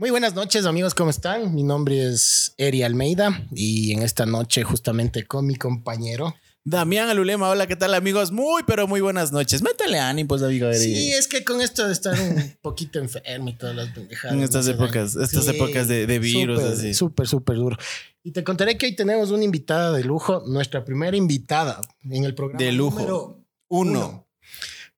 Muy buenas noches amigos, ¿cómo están? Mi nombre es Eri Almeida y en esta noche justamente con mi compañero Damián Alulema, hola, ¿qué tal amigos? Muy, pero muy buenas noches. Métale ánimos, amigo. Eri. Sí, es que con esto de estar un poquito enfermo y todas las pendejadas. En estas épocas, estas sí, épocas de, de virus, súper, así. Súper, súper duro. Y te contaré que hoy tenemos una invitada de lujo, nuestra primera invitada en el programa. De lujo. número Uno. uno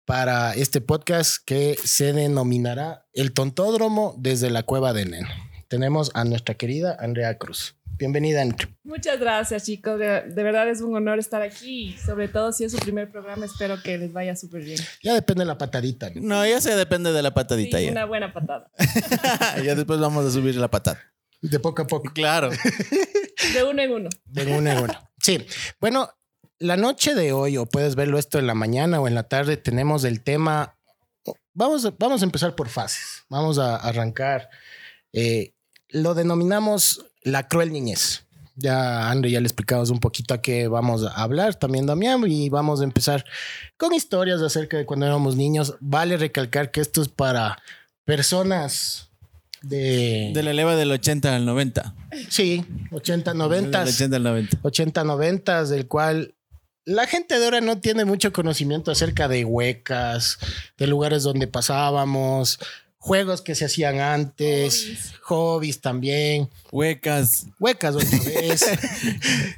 para este podcast que se denominará El Tontódromo desde la Cueva de Neno. Tenemos a nuestra querida Andrea Cruz. Bienvenida, Andrea. Muchas gracias, chicos. De, de verdad es un honor estar aquí. Sobre todo si es su primer programa, espero que les vaya súper bien. Ya depende de la patadita. ¿no? No, ya se depende de la patadita Sí, ya. una buena patada. ya después vamos a subir la patada. De poco a poco. Claro. De uno en uno. De una en una. Sí. Bueno, la noche de hoy, o puedes verlo esto en la mañana o en la tarde, tenemos el tema. Vamos, a- vamos a empezar por fases. Vamos a arrancar. eh, lo denominamos la cruel niñez. Ya, André, ya le explicamos un poquito a qué vamos a hablar, también Damián, y vamos a empezar con historias acerca de cuando éramos niños. Vale recalcar que esto es para personas de... De la leva del 80 al 90. sí, 80, 90. Del 80 al 90. 80, 90, del cual la gente de ahora no tiene mucho conocimiento acerca de huecas, de lugares donde pasábamos, juegos que se hacían antes, Hobbies. hobbies también, Huecas. huecas otra vez.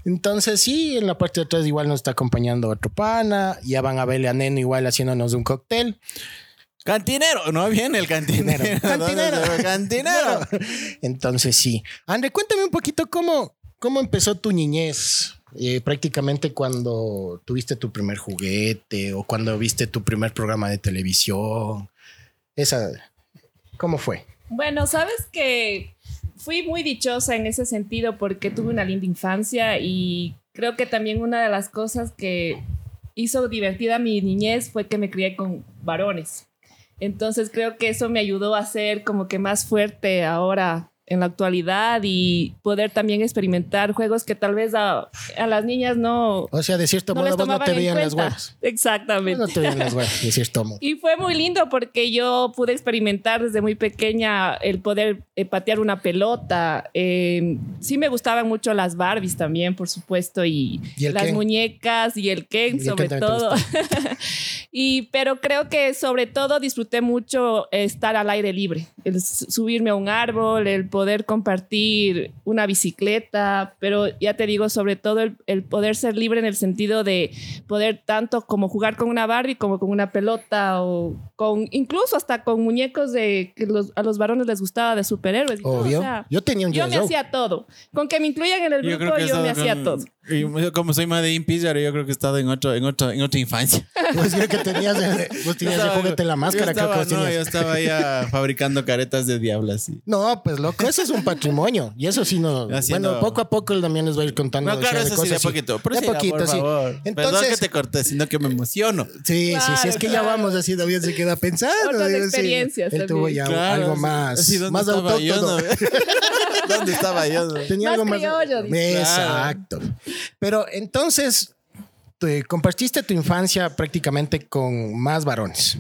Entonces, sí, en la parte de atrás igual nos está acompañando otro pana, ya van a verle a Neno igual haciéndonos un cóctel. Cantinero. No viene el cantinero. Cantinero. Cantinero. Entonces, sí. André, cuéntame un poquito cómo, cómo empezó tu niñez. Eh, prácticamente cuando tuviste tu primer juguete o cuando viste tu primer programa de televisión. Esa, ¿cómo fue? Bueno, sabes que fui muy dichosa en ese sentido porque tuve una linda infancia y creo que también una de las cosas que hizo divertida mi niñez fue que me crié con varones. Entonces creo que eso me ayudó a ser como que más fuerte ahora en la actualidad y poder también experimentar juegos que tal vez a, a las niñas no, O sea, de cierto no modo vos no te veían las huevas. Exactamente. No te veían las huevas, de cierto modo. Y fue muy lindo porque yo pude experimentar desde muy pequeña el poder eh, patear una pelota. Eh, sí me gustaban mucho las Barbies también, por supuesto, y, ¿Y el las Ken? muñecas y el Ken Y el sobre Ken todo. y pero creo que sobre todo disfruté mucho estar al aire libre, el subirme a un árbol, el poder compartir una bicicleta, pero ya te digo, sobre todo el, el poder ser libre en el sentido de poder tanto como jugar con una Barbie como con una pelota o con incluso hasta con muñecos de que los- a los varones les gustaba de superhéroes. y todo, Obvio. o sea, yo tenía un yo me hacía todo. Con que me incluyan en el Yo grupo, yo me hacía todo. Y yo como soy más de Impizar, yo creo que he estado en, otro, en, otro, en otra infancia. Pues creo que tenías, el- vos tenías el estaba- juguete en la máscara, yo estaba, creo que no, yo estaba ya fabricando caretas de diablas. sí. No, pues loco, eso es un patrimonio. Y eso sí no. Haciendo- Bueno, poco a poco él también les va a ir contando. No, claro, sea, eso sí, de cosas, poquito. Pero de sí, poquito, por sí. favor. Perdón Entonces, que te corté, sino que me emociono. sí, sí, sí, Claro, es que ya claro. vamos así, David se queda pensando. Otras digo, sí. experiencias Él tuvo ya Claro, algo sí. más, Sí, ¿dónde más autóctono. No? ¿Dónde estaba yo? no? Tenía Más algo más. Exacto. Pero entonces, compartiste tu infancia prácticamente con más varones.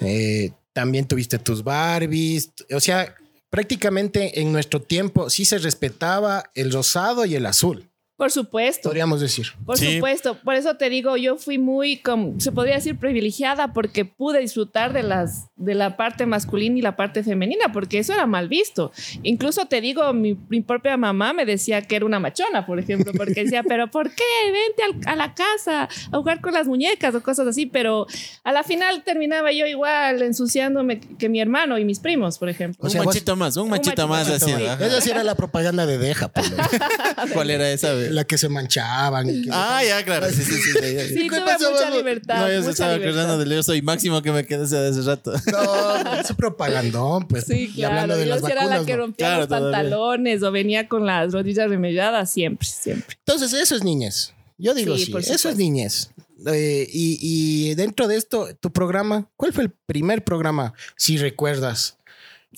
Eh, también tuviste tus Barbies. O sea, prácticamente en nuestro tiempo sí se respetaba el rosado y el azul, Por supuesto. podríamos decir. Por Sí. supuesto, por eso te digo, yo fui muy, como, se podría decir, privilegiada porque pude disfrutar de, las, de la parte masculina y la parte femenina, porque eso era mal visto. Incluso te digo, mi, mi propia mamá me decía que era una machona, por ejemplo, porque decía, pero ¿por qué? Vente al- a la casa a jugar con las muñecas o cosas así, pero a la final terminaba yo igual ensuciándome que mi hermano y mis primos, por ejemplo. O sea, un vos- machito más, un machito machito más más, así. Esa sí era la propaganda de Deja, pues, ¿Cuál era esa? vez? La que se manchaban. y que- Ah, ya, claro. Sí, sí, sí. sí. Sí, ¿Qué tuve mucha vamos? libertad. No, yo se estaba libertad. acordando del yo soy máximo que me quedé desde hace rato. No, es propagandón, pues. Sí, Y hablando claro. de Yo las sí era la vacunas, que ¿no? rompía Claro, los todavía. pantalones o venía con las rodillas remelladas siempre, siempre. Entonces, eso es niñez. Yo digo Sí, sí, por eso es niñez. Eh, y, y dentro de esto, tu programa, ¿cuál fue el primer programa, si recuerdas?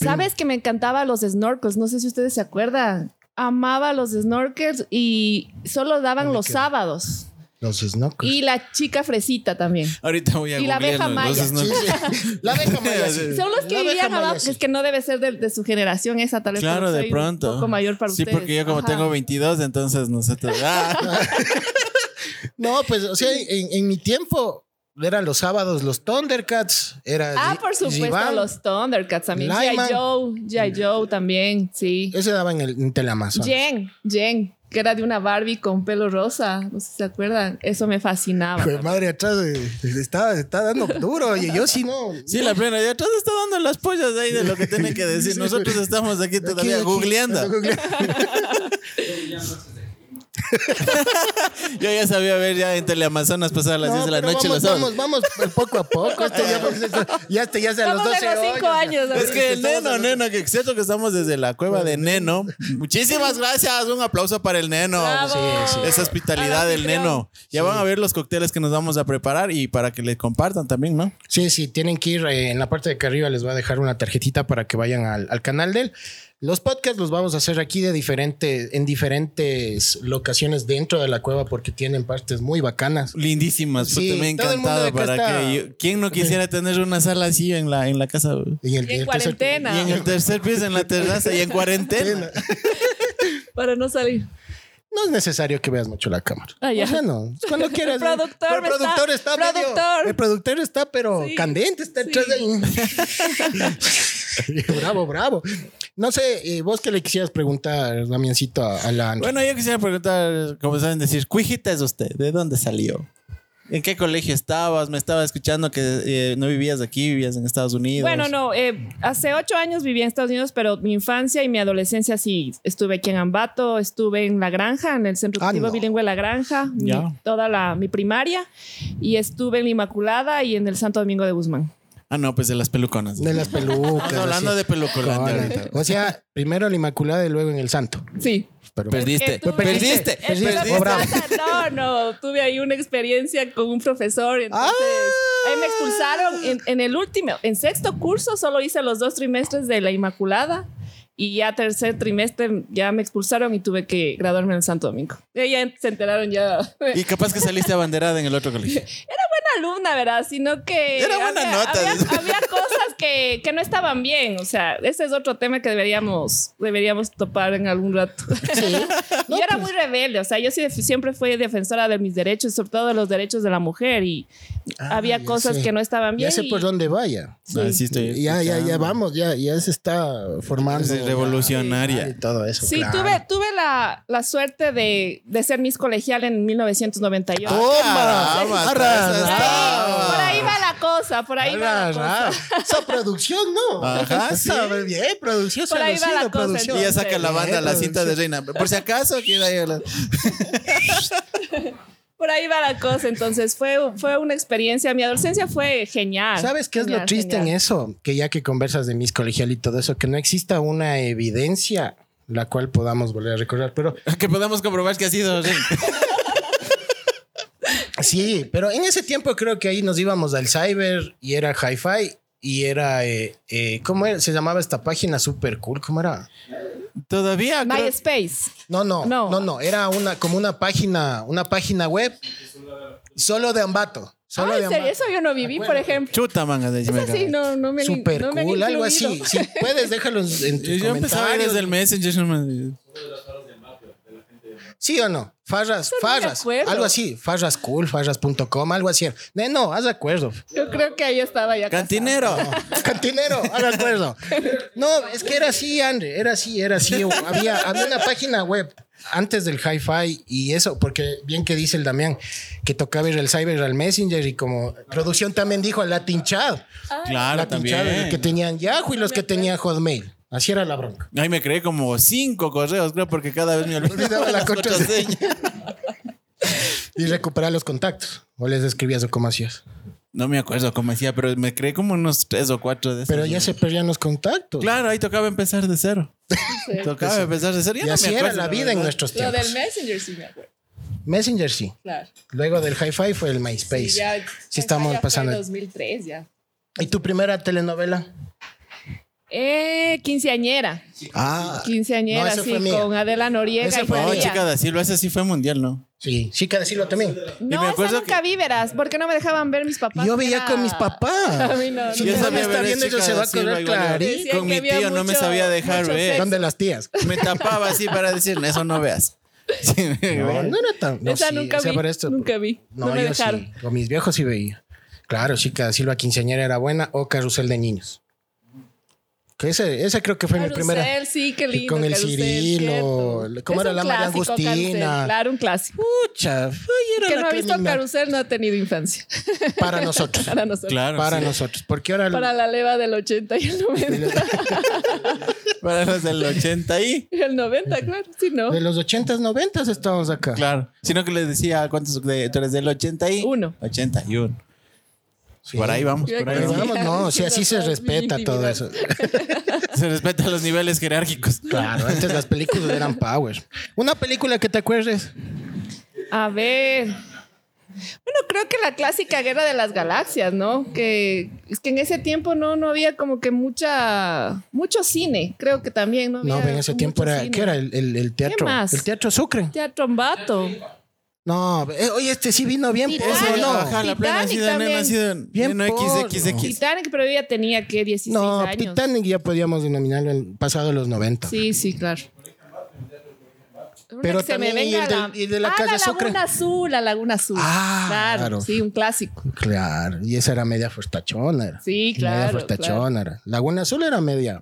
Sabes que me encantaban los snorkels, no sé si ustedes se acuerdan. Amaba los snorkels y solo daban No los sábados. Los snorkels. Y la chica fresita también. Ahorita voy a Y la abeja maya. los- Sí, sí. La abeja maya, sí. Son los que vivían abajo. sí. Es que no debe ser de, de su generación esa, tal vez. Claro, de pronto. Un poco mayor para sí, ustedes. porque yo como Ajá. tengo 22, entonces nosotros... Ah. No, pues, o sea, en, en mi tiempo eran los sábados los Thundercats. Era Ah, por supuesto, los Thundercats también. G.I. Joe, G.I. Joe también, sí. Ese daba en el en Teleamazon. Jen, Jen, que era de una Barbie con pelo rosa. No sé si se acuerdan. Eso me fascinaba. Madre atrás eh, está, está dando duro. Y yo sí no. Sí, la plena. Y atrás está dando las pollas ahí de lo que tiene que decir. Nosotros estamos aquí todavía Aquí, aquí, googleando. Yo ya sabía ver ya en Teleamazonas pasar a las 10 de la noche vamos, los sábados. vamos, vamos poco a poco. Esto ya, ya, hasta- ya hace a los Estamos 12 en los cinco años. Es que el neno, en- neno, que cierto que estamos desde la cueva de Neno. Muchísimas gracias. Un aplauso para el neno. Sí, sí. Esa hospitalidad Al del neno. Ya van a ver los cócteles que nos vamos a preparar y para que le compartan también, ¿no? Sí, sí, tienen que ir eh, en la parte de acá arriba. Les voy a dejar una tarjetita para que vayan al, al canal de él. Los podcasts los vamos a hacer aquí de diferentes, en diferentes locaciones dentro de la cueva porque tienen partes muy bacanas. Lindísimas. Sí, puta, me ha todo el mundo encantado para está- que yo- ¿Quién no quisiera tener una sala así en la, en la casa? Y, el- Y en el tercer- cuarentena. Y en el tercer piso, en la terraza y en cuarentena. Para no salir. No es necesario que veas mucho la cámara. Ah, ya. O sea, no. Cuando quieras. El productor Pero el está- productor está. medio- productor. el productor está, pero Sí. candente, está detrás de ahí. bravo, bravo. No sé, eh, vos qué le quisieras preguntar, Damiancito, a, a la. Bueno, yo quisiera preguntar, como saben decir, ¿cuijita es usted? ¿De dónde salió? ¿En qué colegio estabas? Me estaba escuchando que eh, no vivías aquí, vivías en Estados Unidos. Bueno, no, eh, hace ocho años viví en Estados Unidos, pero mi infancia y mi adolescencia sí. Estuve aquí en Ambato, estuve en La Granja, en el Centro Ah, Educativo no. Bilingüe La Granja, mi- toda la, mi primaria, y estuve en La Inmaculada y en el Santo Domingo de Guzmán. Ah, no, pues de las peluconas. De las pelucas. Estamos hablando así. de pelucolandia. O sea, primero la Inmaculada y luego en el Santo. Sí. Pero Perdiste, tuve- perdiste, perdiste. Bravo. plaza- No, no, tuve ahí una experiencia con un profesor. Entonces, Ah. ahí me expulsaron en, en el último, en sexto curso, solo hice los dos trimestres de la Inmaculada. Y ya tercer trimestre ya me expulsaron y tuve que graduarme en el Santo Domingo. Y ya se enteraron ya. Y capaz que saliste abanderada en el otro colegio. buena alumna, ¿verdad? Sino que Era buena había, nota. Había, había cosas que, que no estaban bien. O sea, ese es otro tema que deberíamos, deberíamos topar en algún rato. No, yo era pues- muy rebelde, o sea, yo sí, siempre fui defensora de mis derechos, sobre todo de los derechos de la mujer y Ah, había cosas sé. que no estaban bien. Ya sé y- por dónde vaya. Sí. Ah, sí estoy Ya, ya, ya vamos, ya, ya se está formando. Sí, revolucionaria. Y todo eso. Sí, claro. tuve, tuve la, la suerte de, de ser Miss Colegial en 1998. ¡Toma! Caramba, Por ahí va la cosa, por ahí va la cosa. Esa producción, ¿no? Ajá, sí. Bien, producción. Por ahí va la cosa, producción. Y ya saca la banda la cinta de reina. Por si acaso, queda ahí la- Por ahí va la cosa, entonces fue, fue una experiencia, mi adolescencia fue genial. ¿Sabes qué es lo triste genial. en eso? Que ya que conversas de mis colegial y todo eso, que no exista una evidencia la cual podamos volver a recordar. Pero que podamos comprobar que ha sido. Sí. pero en ese tiempo creo que ahí nos íbamos al cyber y era hi-fi y era, eh, eh, ¿cómo era? se llamaba esta página super cool? ¿Cómo era? Todavía. creo- MySpace. No, no, no, No. no, era una como una página, una página web solo de Ambato, solo Ah, en serio, eso yo no viví, por ejemplo. Chuta, manga de Eso sí, no, no me Super no me han cool, algo así. Si puedes, déjalo en tus Yo empezaba desde el Messenger. ¿Sí o no? Farras, no farras, algo así. Farras cool, farras.com, algo así. No, no, haz de acuerdo. Yo creo que ahí estaba ya. Cantinero. Cantinero, haz de acuerdo. No, es que era así, Andre, era así, era así. Había, había una página web antes del hi-fi y eso, porque bien que dice el Damián, que tocaba ir el cyber al Messenger y como producción también dijo Latin Chat. Claro, Latin Chat, también. que tenían Yahoo y los que tenían Hotmail. Así era la bronca. Ay, me creé como cinco correos, creo, porque cada vez me olvidaba la contraseña. Y recuperar los contactos. O les escribías o cómo hacías. No me acuerdo cómo decía, pero me creé como unos tres o cuatro de esos. Pero ya se perdían los contactos. Claro, ahí tocaba empezar de cero. Tocaba empezar de cero. Ya Y no así me era la vida en nuestros Lo tiempos. del Messenger sí me acuerdo. Messenger sí. Claro. Luego del hi-fi fue el MySpace. Sí, ya, Sí estamos ya pasando. Fue 2003 ya. ¿Y tu primera telenovela? Eh, quinceañera. Ah, Quinceañera, No, esa sí, fue mía. con Adela Noriega Esa y fue No, María. chica da Silva, ese sí fue mundial, ¿no? sí, chica de Silva también. No, me acuerdo esa nunca vi, verás, porque no me dejaban ver mis papás. Yo veía era- con mis papás. A mí no, Si no sabía está viendo eso, Chica se va a ¿no? Decían Con mi tío no me sabía dejar ver. Son de las tías. Me tapaba así para decir, eso no veas. Sí, No, no era tan. No, Esa sí, nunca esa vi. esto- Nunca vi. No, No, me yo dejaron. sí. Con mis viejos sí veía. Claro, chica de Silva quinceañera era buena o Carrusel de Niños. Que ese, ese creo que fue mi primera. Sí, qué lindo. con el Carrusel, Cirilo, cierto. ¿cómo Es era la María Agustina? Claro, un clásico. Pucha, era que no ha visto. Carrusel no ha tenido infancia. Para nosotros. Para nosotros. Claro. para sí. nosotros. Porque ahora. Para la leva del 80 y el 90. Para los del 80 y. el 90, claro. Sí, no. De los 80s, 90s estamos acá. Claro. Sino que les decía, ¿cuántos de, tú eres del 80 y? Uno. 81. Sí. Por ahí vamos, por ahí vamos. no, si así se respeta todo eso. Se respetan los niveles jerárquicos. Claro, antes las películas eran power. Una película que te acuerdes. A ver. Bueno, creo que la clásica Guerra de las Galaxias, ¿no? Que es que en ese tiempo no, no había como que mucha mucho cine, creo que también no No, había en ese tiempo era, cine. ¿qué era? El, el- el teatro. más? El teatro Sucre. Teatro Ambato. No, eh, oye, este sí vino bien Titanic. ¿no? Ajá, la plena nacido en Bien en XXX. Titanic, pero ella tenía que 16 No, años. Titanic ya podíamos denominarlo en pasado los 90. Sí, sí, claro. Pero que se me también, ¿y el la- y el de la ah, calle la Sucre? Laguna Azul, la Laguna Azul. Ah, claro, claro. sí, un clásico. Claro, y esa era media fortachona. Era. Sí, Media claro, fortachona era. Laguna Azul era media.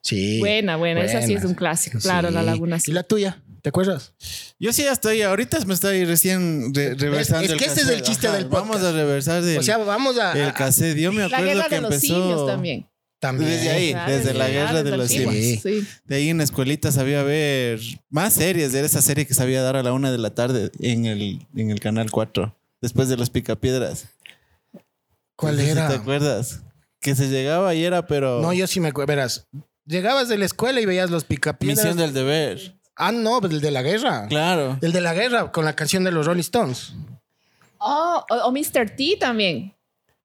Sí. Buena, buena, esa sí es un clásico, claro, la. Laguna ¿Y Azul. la tuya? ¿Te acuerdas? Yo sí ya estoy, ahorita me estoy recién re- reversando es el que este es cassette. el chiste del Vamos podcast. a reversar del, O sea, vamos a. el cassette. Yo me La acuerdo guerra que de los empezó simios también. también. desde ahí. Claro, desde la guerra de los simios. Sí. De ahí en la escuelita sabía ver más series. De esa serie que sabía dar a la una de la tarde en el, en el canal 4. Después de los picapiedras. ¿Cuál era? ¿Te acuerdas? Que se llegaba y era, pero. No, yo sí me acuerdo. Verás, llegabas de la escuela y veías los picapiedras. Misión del deber. Ah, no, pues el de la guerra. Claro. El de la guerra con la canción de los Rolling Stones. Oh, o, o Mr. T también.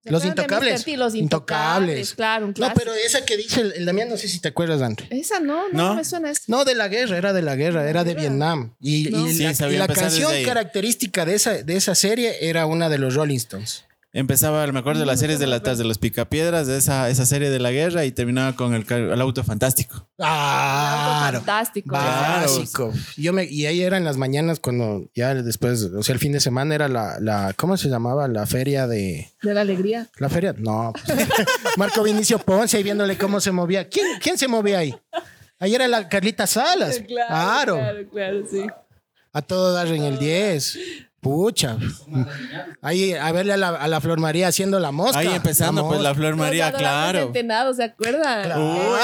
¿Se Los Intocables. Mr. T? Los Intocables. intocables. Claro, un No, pero esa que dice el, el Damián, no sé si te acuerdas, André. Esa no, no, No. no me suena eso. No, de la guerra, era de la guerra, era de Vietnam. Y, No. y Sí, la, y la canción característica de esa, de esa serie era una de los Rolling Stones. Empezaba, me acuerdo de las series de la tarde de los picapiedras, de esa, esa serie de la guerra y terminaba con el, el auto fantástico. Claro. Fantástico. Básico. Yo me, y ahí era en las mañanas cuando ya después, o sea, el fin de semana era la, la ¿cómo se llamaba? La feria de... De la alegría. ¿La feria? No. pues, Marco Vinicio Ponce ahí viéndole cómo se movía. ¿Quién, quién se movía ahí? Ahí era la Carlita Salas. Claro. Claro, claro, sí. A todo dar en el 10. Pucha. Ahí a verle a la, a la Flor María haciendo la mosca. Ahí empezando, pues la Flor María, Los claro. Centenados, ¿se acuerdan? Claro. Uh,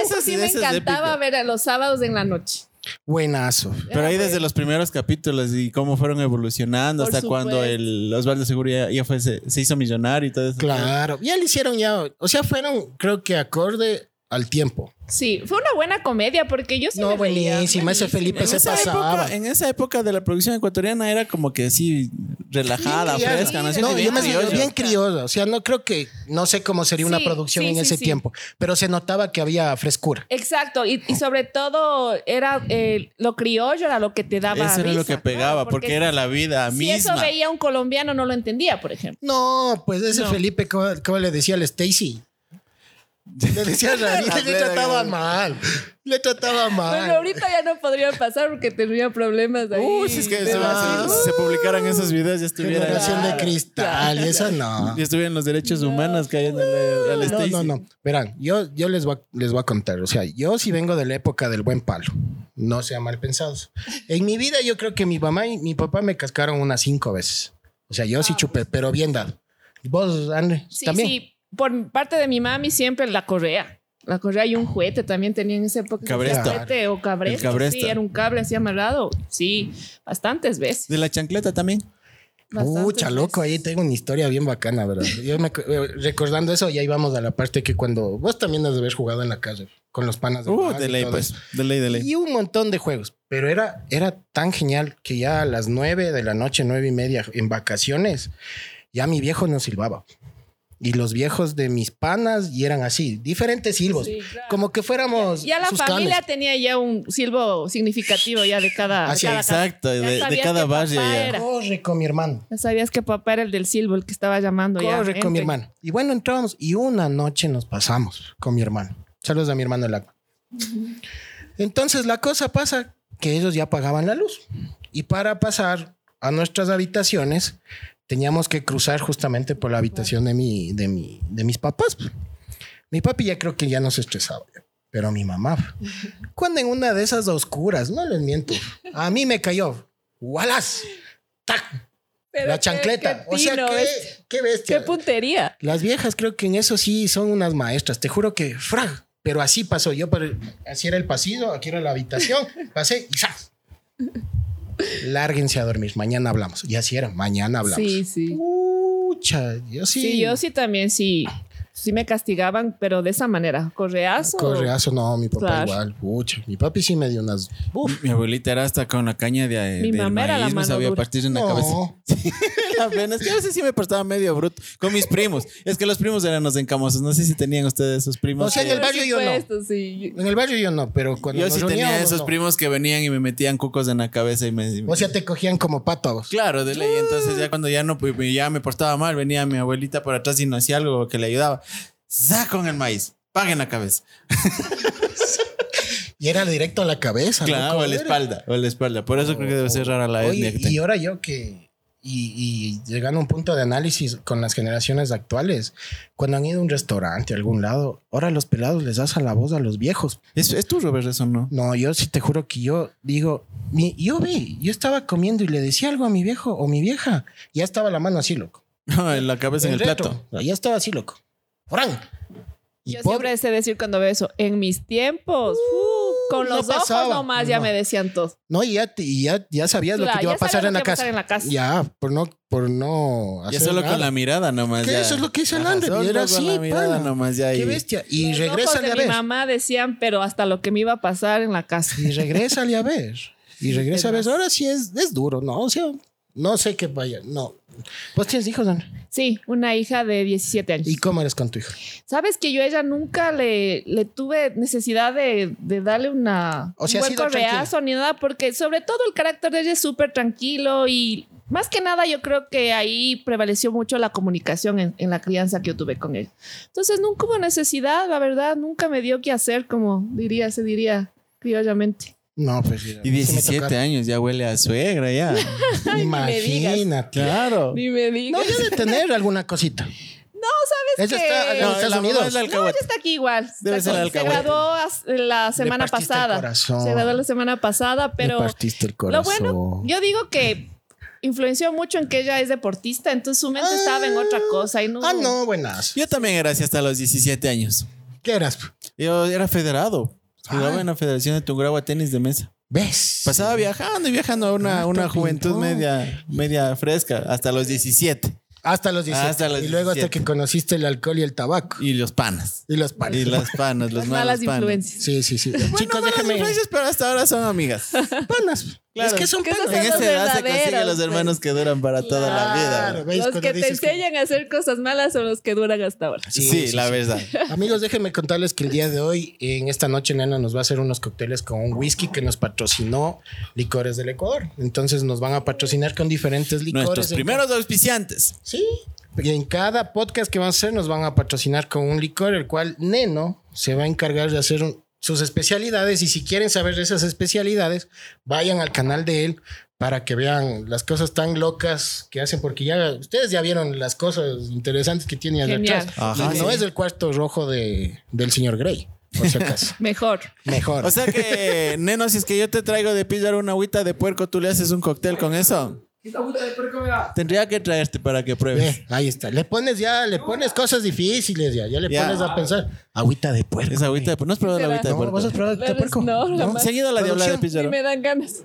Eso sí me encantaba ver a los sábados en la noche. Buenazo. Pero ahí desde los primeros capítulos y cómo fueron evolucionando Por hasta cuando el Osvaldo Seguro ya, ya fue, se, se hizo millonario y todo eso. Claro. Ya le hicieron ya. O sea, fueron, creo que acorde al tiempo. Sí, fue una buena comedia porque yo sí No, me reía, buenísima. Ese Felipe En se esa, pasaba. época, en esa época de la producción ecuatoriana era como que así relajada, Sí, fresca, ¿no? No, Así yo bien me bien criolla. O sea, no creo que, no sé cómo sería una producción sí, en sí, ese sí. tiempo, pero se notaba que había frescura. Exacto, y, y sobre todo era eh, lo criollo era lo que te daba Eso era lo risa, que pegaba, porque, era la vida si misma. eso veía un colombiano no lo entendía, por ejemplo. No, pues ese No. Felipe, ¿cómo, cómo le decía al Stacy? Le decía rarito, le trataba mal. Le trataba Bueno, mal. ahorita ya no podría pasar porque tendría problemas ahí. Uy, si es que se, si se publicaran esos videos ya estuviera Generación de cristal, y eso no. ya estuvieran los derechos humanos cayendo al, al No, Stacy. no, no. Verán, yo, yo les, voy a, les voy a contar. O sea, yo sí vengo de la época del buen palo. No sean mal pensados. En mi vida, yo creo que mi mamá y mi papá me cascaron unas cinco veces. O sea, yo sí chupé, pero bien dado. ¿Y ¿Vos, André? Sí, también? sí. Por parte de mi mami siempre la correa. La correa y un juguete también tenía en esa época. Cabresta. Juguete o cabresto. El cabresta. Sí, era un cable así amarrado. Sí, bastantes veces. De la chancleta también. Pucha, loco, ahí tengo una historia bien bacana, ¿verdad? Yo me, eh, recordando eso, ya íbamos a la parte que cuando vos también has de haber jugado en la calle con los panas de Uh, de y ley, todo pues. De ley, de ley. Y un montón de juegos, pero era, era tan genial que ya a las nueve de la noche, nueve y media, en vacaciones, ya mi viejo nos silbaba. Y los viejos de mis panas y eran así, diferentes silbos, Sí, claro. como que fuéramos Ya la sus familia canes. tenía ya un silbo significativo ya de cada, de Así, cada casa. Exacto, Ya de, de cada ya. era. Corre con mi hermano. Ya sabías que papá era el del silbo, el que estaba llamando ya. Corre con mi hermano. Y bueno, entrábamos y una noche nos pasamos con mi hermano. Saludos a mi hermano el agua. Entonces la cosa pasa que ellos ya pagaban la luz. Y para pasar a nuestras habitaciones, teníamos que cruzar justamente por la habitación de, mi, de, mi, de mis papás. Mi papi ya creo que ya no se estresaba. Pero mi mamá, cuando en una de esas oscuras, no les miento, a mí me cayó. ¡Walas! ¡Tac! Pero La qué- chancleta. qué o sea, qué, es- qué bestia. Qué puntería. Las viejas creo que en eso sí son unas maestras. Te juro que frag. Pero así pasó. Yo así era el pasillo, aquí era la habitación. Pasé y ¡zas! Lárguense a dormir. Mañana hablamos. Y así era. Mañana hablamos. Sí, sí. Pucha, yo sí. Sí, yo sí también sí. Sí me castigaban, pero de esa manera. Correazo. Correazo, no, mi papá Claro. igual. Pucha, mi papi sí me dio unas. Uf, Mi abuelita era hasta con la caña de, Mi mamá era la mano sabía dura. partir en la no. cabeza. La pena es que a veces sí me portaba medio bruto con mis primos. Es que los primos eran los encamosos. No sé si tenían ustedes esos primos. O sea, en el barrio yo no. sí. En el barrio yo no, pero cuando Yo nos sí tenía esos no. primos que venían y me metían cucos en la cabeza y me. O sea, te cogían como pato a vos. Claro, de ley. Entonces ya cuando ya no pues, ya me portaba mal, venía mi abuelita por atrás y no hacía algo que le ayudaba. ¡Za con el maíz! ¡Paguen la cabeza! Y era directo a la cabeza. Claro, loco, o a la era- espalda. O a la espalda. Por eso creo que debe ser rara la Oye, etnia y ahora yo que. Y, y llegando a un punto de análisis con las generaciones actuales, cuando han ido a un restaurante, a algún lado, ahora los pelados les hacen la voz a los viejos. ¿Es, es tu Robert eso no? No, yo sí te juro que yo digo, mi- yo vi, yo estaba comiendo y le decía algo a mi viejo o mi vieja, ya estaba la mano así, loco. No, en la cabeza en el retro. plato. Ya estaba así, loco. ¡Fran! Y Yo pobre- siempre sé decir cuando veo eso, en mis tiempos, uh, con no los ojos pasaba. nomás ya No. me decían todo. No, y ya, y ya, ya sabías lo Claro, que te iba a ya pasar en lo la, casa. pasar en la casa. Ya, por no, por no Ya hacer solo nada. con la mirada nomás. Ya. eso es lo que dice el Ander, solo era con así, la mirada pana. nomás ya. Qué bestia. Y Los regrésale ojos a de mi ver. mamá decían, pero hasta lo que me iba a pasar en la casa. Y regrésale a ver. Y regresa a ver. Ahora sí es, es duro, ¿no? O sea, no sé qué vaya. No. ¿Vos tienes hijos, Ander? Sí, una hija de 17 años. ¿Y cómo eres con tu hijo? Sabes que yo a ella nunca le, le tuve necesidad de, de darle una O sea, un buen correazo ni nada, porque sobre todo el carácter de ella es súper tranquilo y más que nada yo creo que ahí prevaleció mucho la comunicación en, en la crianza que yo tuve con ella. Entonces nunca hubo necesidad, la verdad, nunca me dio que hacer, como diría, se diría criollamente. No, pues. sí, Y sí me 17 tocaron. años, ya huele a suegra, ya. Imagínate. claro. Ni me No, digas. ya de tener alguna cosita. No, ¿sabes Ella qué? está en No, Estados la Unidos. es la No, está aquí igual. Debe Está ser aquí. Se alcahuete. graduó la semana Le el pasada. corazón. Se graduó la semana pasada, pero Le partiste el lo corazón. bueno, yo digo que influenció mucho en que ella es deportista, entonces su mente estaba en otra cosa y no. Ah, no, buenas. Yo también era así hasta los 17 años. ¿Qué eras? Yo era federado. Jugaba Ah. en la Federación de Tungurahua Tenis de Mesa. ¿Ves? Pasaba viajando y viajando a una, Ah, una juventud media, media fresca, hasta los 17. Hasta los 17. Hasta los y luego hasta 17. que conociste el alcohol y el tabaco. Y los panas. Y los panes. Y las panas, los malas panas. influencias. Sí, sí, sí. Bueno, Chicos, malas déjenme. influencias, pero hasta ahora son amigas. Panas. Claro. Es que son Que esos. En esa edad se consiguen los hermanos que duran para toda la vida. ¿veis? Los Cuando que te que- enseñan a hacer cosas malas son los que duran hasta ahora. Sí, la verdad. Amigos, déjenme contarles que el día de hoy, en esta noche, Nena nos va a hacer unos cócteles con un whisky que nos patrocinó Licores del Ecuador. Entonces nos van a patrocinar con diferentes licores. Nuestros primeros auspiciantes. Sí. Y en cada podcast que vamos a hacer nos van a patrocinar con un licor, el cual Neno se va a encargar de hacer un- sus especialidades. Y si quieren saber de esas especialidades, vayan al canal de él para que vean las cosas tan locas que hacen, porque ya ustedes ya vieron las cosas interesantes que tiene atrás. Ajá, Y no sí. es el cuarto rojo de, del señor Grey, por si acaso. Mejor. Mejor. O sea que, Neno, si es que yo te traigo de pillar una agüita de puerco, ¿tú le haces un cóctel con eso? Tendría que traerte para que pruebes. Ve, ahí está. Le pones ya, le pones cosas difíciles ya. Ya le Ya. pones a pensar. Agüita de puerco. Esa agüita de puerco. ¿No has probado la agüita de No, puerco? ¿vas a probar agüita de puerco? No, jamás. Seguido la diabla de Producción. Sí Pizarro. me dan ganas.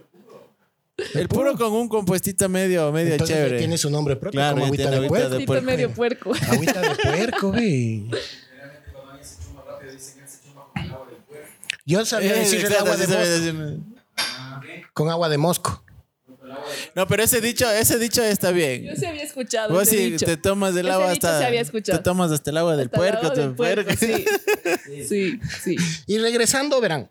El puro con un compuestito medio, medio Entonces ya chévere. tiene su nombre propio Claro, como ya agüita tiene de agüita puerco. de Tito puerco. medio puerco. Agüita de puerco, ve. Yo sabía Eh, decir el agua de sí mosco decir- con agua de mosco. No, pero ese dicho, ese dicho está bien. Yo sí había escuchado. Vos ese sí dicho. te tomas el Ese agua hasta. se había escuchado. Te tomas hasta el agua del Hasta el puerco. del puerco, puerco. Sí, sí, sí. Y regresando, verán,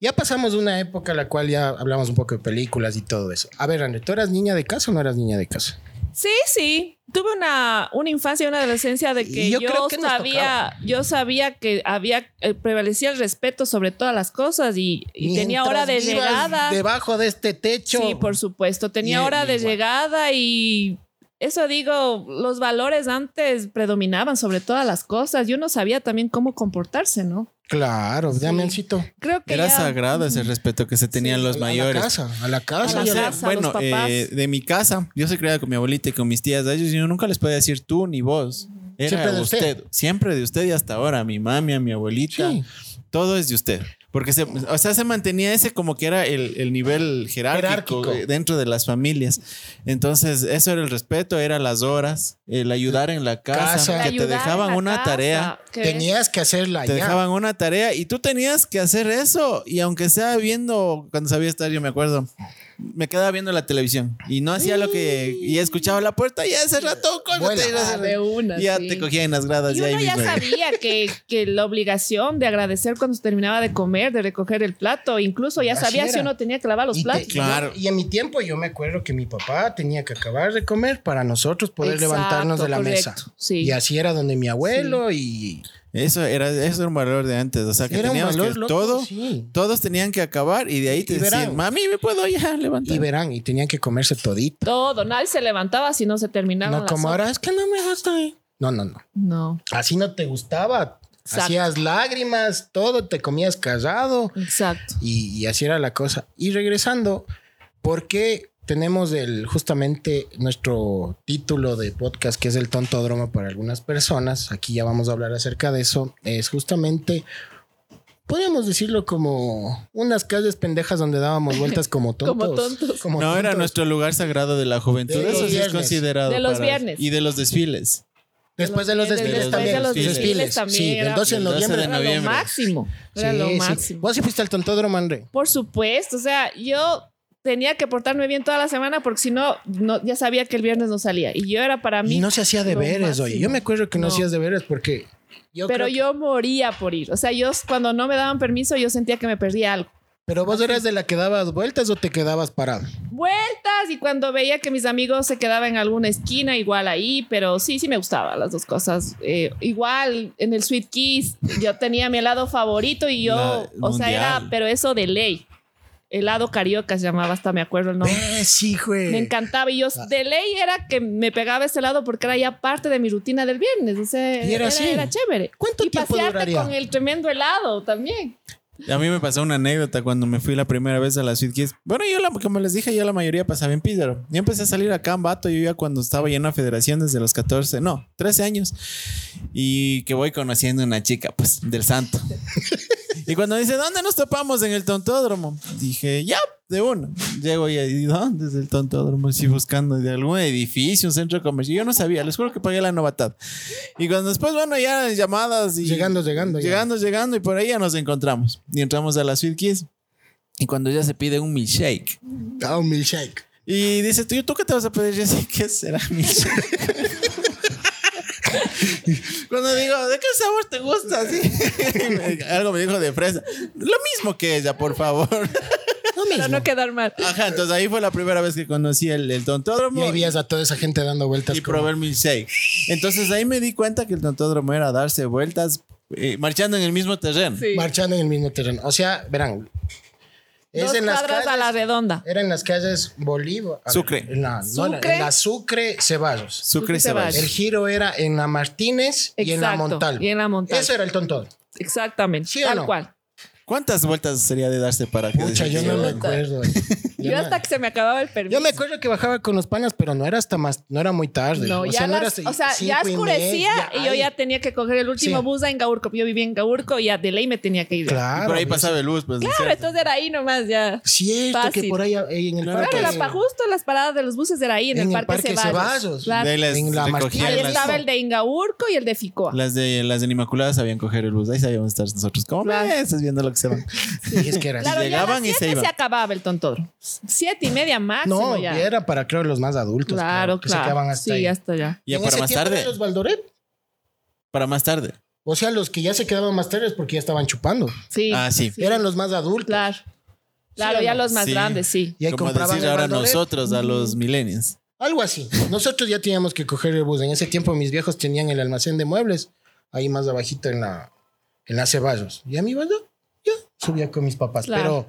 ya pasamos de una época en la cual ya hablamos un poco de películas y todo eso. A ver, André, ¿tú eras niña de casa o no eras niña de casa? Sí, sí. Tuve una, una infancia y una adolescencia de que yo que sabía, yo sabía que había eh, prevalecía el respeto sobre todas las cosas y, y tenía hora de llegada. Debajo de este techo. Sí, por supuesto. Tenía Y- hora de igual. llegada y eso digo, los valores antes predominaban sobre todas las cosas. Yo no sabía también cómo comportarse, ¿no? Claro, Damiancito. Creo que Era ya- sagrado ese respeto que se tenían Sí, los a mayores. la casa, a la casa. A la ya- casa. bueno, los papás. eh, de mi casa, yo soy criada con mi abuelita y con mis tías. A ellos yo nunca les podía decir tú ni vos. Era Siempre de usted. usted. Siempre de usted y hasta ahora. Mi mami, a mi abuelita. Sí. Todo es de usted. Porque se, o sea, se mantenía ese como que era el, el nivel jerárquico, Jerárquico. dentro de las familias. Entonces, eso era el respeto, era las horas, el ayudar en la casa, Casa. que te dejaban una casa, tarea. que- Tenías que hacerla Te ya. dejaban una tarea y tú tenías que hacer eso. Y aunque sea viendo, cuando sabía estar, yo me acuerdo, me quedaba viendo la televisión y no hacía lo que. Y escuchaba la puerta y hace rato, córrete, Vuela. Ah, de una, ya sí. te cogía en las gradas. Y ya ahí uno ya mismo. sabía que, que la obligación de agradecer cuando se terminaba de comer, de recoger el plato, incluso ya Así sabía si era. uno tenía que lavar los Y, te- platos. Claro. y en mi tiempo yo me acuerdo que mi papá tenía que acabar de comer para nosotros poder Exacto, levantarnos de la correcto, mesa. sí. Y así era donde mi abuelo y Eso era, eso era un valor de antes. O sea, que era un teníamos valor que loco, todo, sí. todos tenían que acabar y de ahí te Y verán. mami, ¿me puedo ya levantar? Y verán, y tenían que comerse todito. Todo, nadie se levantaba si no se terminaba. No como ahora, es que no me gusta. eh". No, no, no. No, Así no te gustaba. Exacto. Hacías lágrimas, todo, te comías callado. exacto. Y, y así era la cosa. Y regresando, ¿por qué tenemos el, justamente nuestro título de podcast, que es el tontódromo para algunas personas? Aquí ya vamos a hablar acerca de eso. Es justamente, podríamos decirlo como unas calles pendejas donde dábamos vueltas como tontos. Como tontos. Como no, era nuestro lugar sagrado de la juventud. De Eso sí es viernes. considerado. De los para- viernes. Y de los desfiles. Después de los Después desfiles de también. los desfiles también Sí, era- el 12 de El 12 noviembre. Era lo máximo. Era Sí, lo sí. máximo. Vos sí fuiste al tontódromo, André. Por supuesto, o sea, yo tenía que portarme bien toda la semana porque si no, no ya sabía que el viernes no salía. Y yo era para mí. Y no se hacía deberes, oye. Yo me acuerdo que no, No. hacías deberes porque yo Pero que- yo moría por ir. O sea, yo cuando no me daban permiso, yo sentía que me perdía algo. Pero vos eras de la que dabas vueltas o te quedabas parado. Vueltas y cuando veía que mis amigos se quedaban en alguna esquina, igual ahí, pero sí, sí me gustaba las dos cosas. Eh, igual en el Sweet Kiss, yo tenía mi helado favorito y yo, La- o sea, era, mundial. pero eso de ley. Helado carioca se llamaba, hasta me acuerdo el nombre. Eh, sí, güey. Me encantaba y yo Ah. de ley era que me pegaba ese helado porque era ya parte de mi rutina del viernes. O sea, Y era era, era chévere. ¿Cuánto y tiempo pasearte duraría? con el tremendo helado también. A mí me pasó una anécdota cuando me fui la primera vez a la Sweet Kids. Bueno, yo, la- como les dije, yo la mayoría pasaba en Pídaro. Yo empecé a salir acá en Bato, yo ya cuando estaba ya en la federación desde los 14, no, 13 años. Y que voy conociendo una chica, pues, del santo. y cuando dice, ¿dónde nos topamos? En el tontódromo. Dije, ya, de uno. Llego y ¿y ¿dónde es el tontódromo? Así buscando de algún edificio, un centro comercial. Yo no sabía, les juro que pagué la novatad. Y cuando después, bueno, ya llamadas y... Llegando, llegando. ya. Llegando, llegando y por ahí ya nos encontramos. Y entramos a la Sweet Kiss. Y cuando ella se pide un milkshake. Ah, un milkshake. Y dice, ¿tú, ¿tú qué te vas a pedir? Yo sí, ¿qué será milkshake? cuando digo, ¿de qué sabor te gusta? Así. Algo me dijo de fresa. Lo mismo que ella, por favor. Lo Para mismo. no quedar mal. Ajá, entonces ahí fue la primera vez que conocí el, el Y tontódromo. ahí vías a toda esa gente dando vueltas. y como- probé el milkshake. Entonces ahí me di cuenta que el tontódromo era darse vueltas eh, marchando en el mismo terreno. Sí. Marchando en el mismo terreno. O sea, verán. Es Dos en las cuadras calles. a la redonda. Era en las calles Bolívar. ver, Sucre. En la, no, en la- Sucre. Sucre, Ceballos. Sucre Ceballos. El giro era en la Martínez y en la Montal. y en la Montal. Eso era el tontón. Exactamente. ¿Sí o tal no? cual. ¿Cuántas vueltas sería de darse para que Pucha, yo no me acuerdo. Yo hasta que se me acababa el permiso. Yo me acuerdo que bajaba con los panas, pero no era hasta más, no era muy tarde. No, o ya sea, no las- era o sea, ya y oscurecía y, yo ya tenía que coger el último Sí. bus a Engaurco. Yo vivía en Engaurco y ya de ley me tenía que ir. Claro. Y por ahí pues, pasaba el bus, pues. Claro, entonces era ahí nomás ya. Cierto que Fácil. por ahí ahí en el Claro, parque. Claro, la, justo las paradas de los buses era ahí, en, En el el Parque, Parque Ceballos. Ceballos. Claro. De ahí las En la Martínez. Ahí las- estaba el de Ingaurco y el de Ficoa. Las de las de Inmaculada sabían coger el bus. Ahí sabíamos estar nosotros. como Claro. meses viendo lo que se van. Sí, es que era así. Claro, llegaban a y se iban. se acababa el tontodro. Siete y media máximo No, ya. era para creo los más adultos. claro, que claro. se quedaban hasta sí, ahí. hasta allá. Ya En para ese más tarde. los Valdoret. Para más tarde. O sea, los que ya se quedaban más tarde es porque ya estaban chupando. Sí. Ah, sí. Eran los más adultos. Claro. Claro, ya no? los más Sí. grandes, sí. Y ahí Como compraban decir ahora Valdoret. nosotros, a los millennials. Algo así. Nosotros ya teníamos que coger el bus. En ese tiempo mis viejos tenían el almacén de muebles ahí más abajito en la en la Ceballos. Y a mí, bueno, yo subía con mis papás. Claro. Pero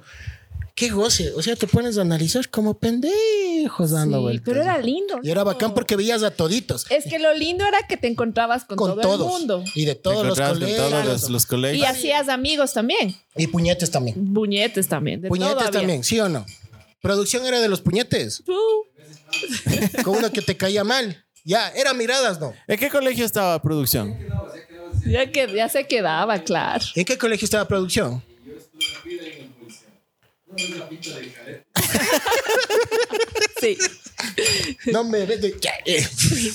qué goce. O sea, te pones a analizar como pendejos dando Sí, vueltas. pero era lindo. Y era bacán porque veías a toditos. Es que lo lindo era que te encontrabas con, con todo todos. el mundo. Y de todos los colegios. todos los, los Y hacías amigos también. Y puñetes también. Buñetes también. De Puñetes también, ¿sí o no? Producción era de los puñetes. Uh, Con uno que te caía mal. Ya, era miradas, ¿no? ¿En qué colegio estaba producción? ya, que, ya se quedaba, claro. ¿En qué colegio estaba producción? Sí. No me ves de...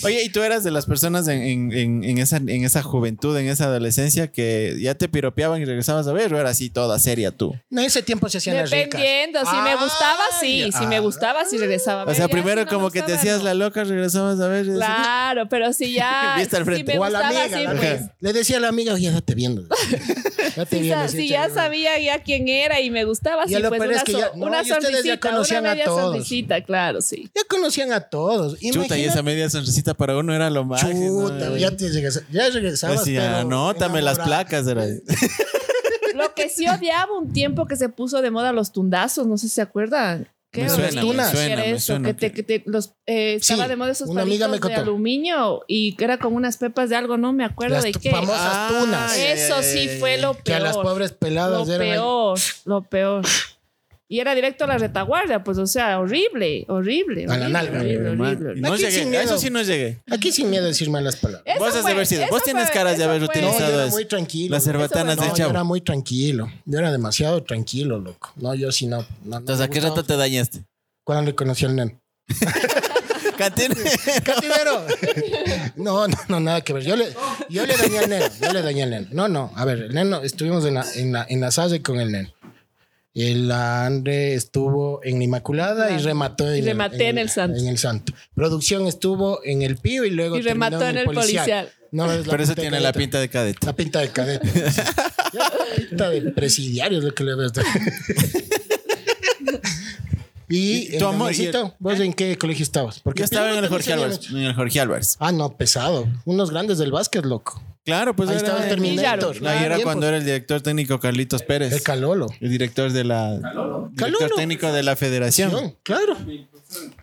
Oye, ¿y tú eras de las personas en, en- en- en esa, en esa juventud, en esa adolescencia, que ya te piropeaban y regresabas a ver? ¿O era así toda seria tú? No, ese tiempo se hacían las ricas. Dependiendo, si me gustaba, sí. Ay, Si me ah. gustaba, sí regresaba. a O ver. sea, Ya primero si no como que te hacías no. la loca, regresabas a ver. Claro, pero si ya. Viste al si frente. me O a la amiga. pues. amiga. Le decía a la amiga, oye, date viendo. Date Si, viendo. si ya sabía ya quién era y me gustaba, Y sí, pues una, es que so- ya- no, una y ustedes ya sonrisita, conocían una a media todos. sonrisita, claro, sí. Ya conocían a todos. Chuta, y esa media sonrisita para uno era lo máximo. Chuta, ¿no? ya te regresabas. Ya regresabas. Decía, pero anótame las placas. Era. Lo que sí odiaba un tiempo que se puso de moda los tundazos, no sé si se acuerdan. ¿Qué Me era? suena, ¿Qué me era suena, me eso? suena que te, que- te- los, eh, estaba Sí, de moda esos palitos de aluminio y que era con unas pepas de algo, no me acuerdo Las de qué. famosas Ah, tunas. Eso sí fue lo peor. Que a las pobres peladas Lo eran ahí. peor, lo peor. Y era directo a la retaguardia, pues, o sea, horrible, horrible. A la nalga. horrible, horrible, no Aquí llegué, sin a miedo. eso sí no llegué. Aquí sin miedo a decir malas palabras. Eso Vos has de fue- haber sido- vos tienes fue- caras de haber fue- No, yo utilizado era eso. muy tranquilo. Las cerbatanas no, yo chavo. era muy tranquilo. Yo era demasiado tranquilo, loco. No, yo sí no. no, Entonces, ¿a qué rato te dañaste? Cuando le conocí al neno. Catín. Cativero. No, no, no, nada que ver. Yo le, yo le dañé al neno. Yo le dañé al neno. No, no. A ver, el neno, estuvimos en la, en la, en la Salle con el neno. El André estuvo en la Inmaculada y remató en, Y rematé en el Santo. En el Santo. Producción estuvo en el Pío y luego Y remató en el policial. No, es la Pero eso pinta de tiene la cadete. pinta de cadete. La pinta de cadete. la pinta de presidiario es lo que le ves. y ¿Y el tu amor, ¿vos en qué colegio estabas? Porque Yo estaba en el Jorge Álvarez. En el Jorge Álvarez. Ah, no, pesado. Unos grandes del básquet, loco. Claro, pues Ahí era, estaba el Terminator. Claro, Ahí era cuando era el director técnico Carlitos Pérez. El Calolo. El director de la director Calolo. técnico de la federación. No, claro.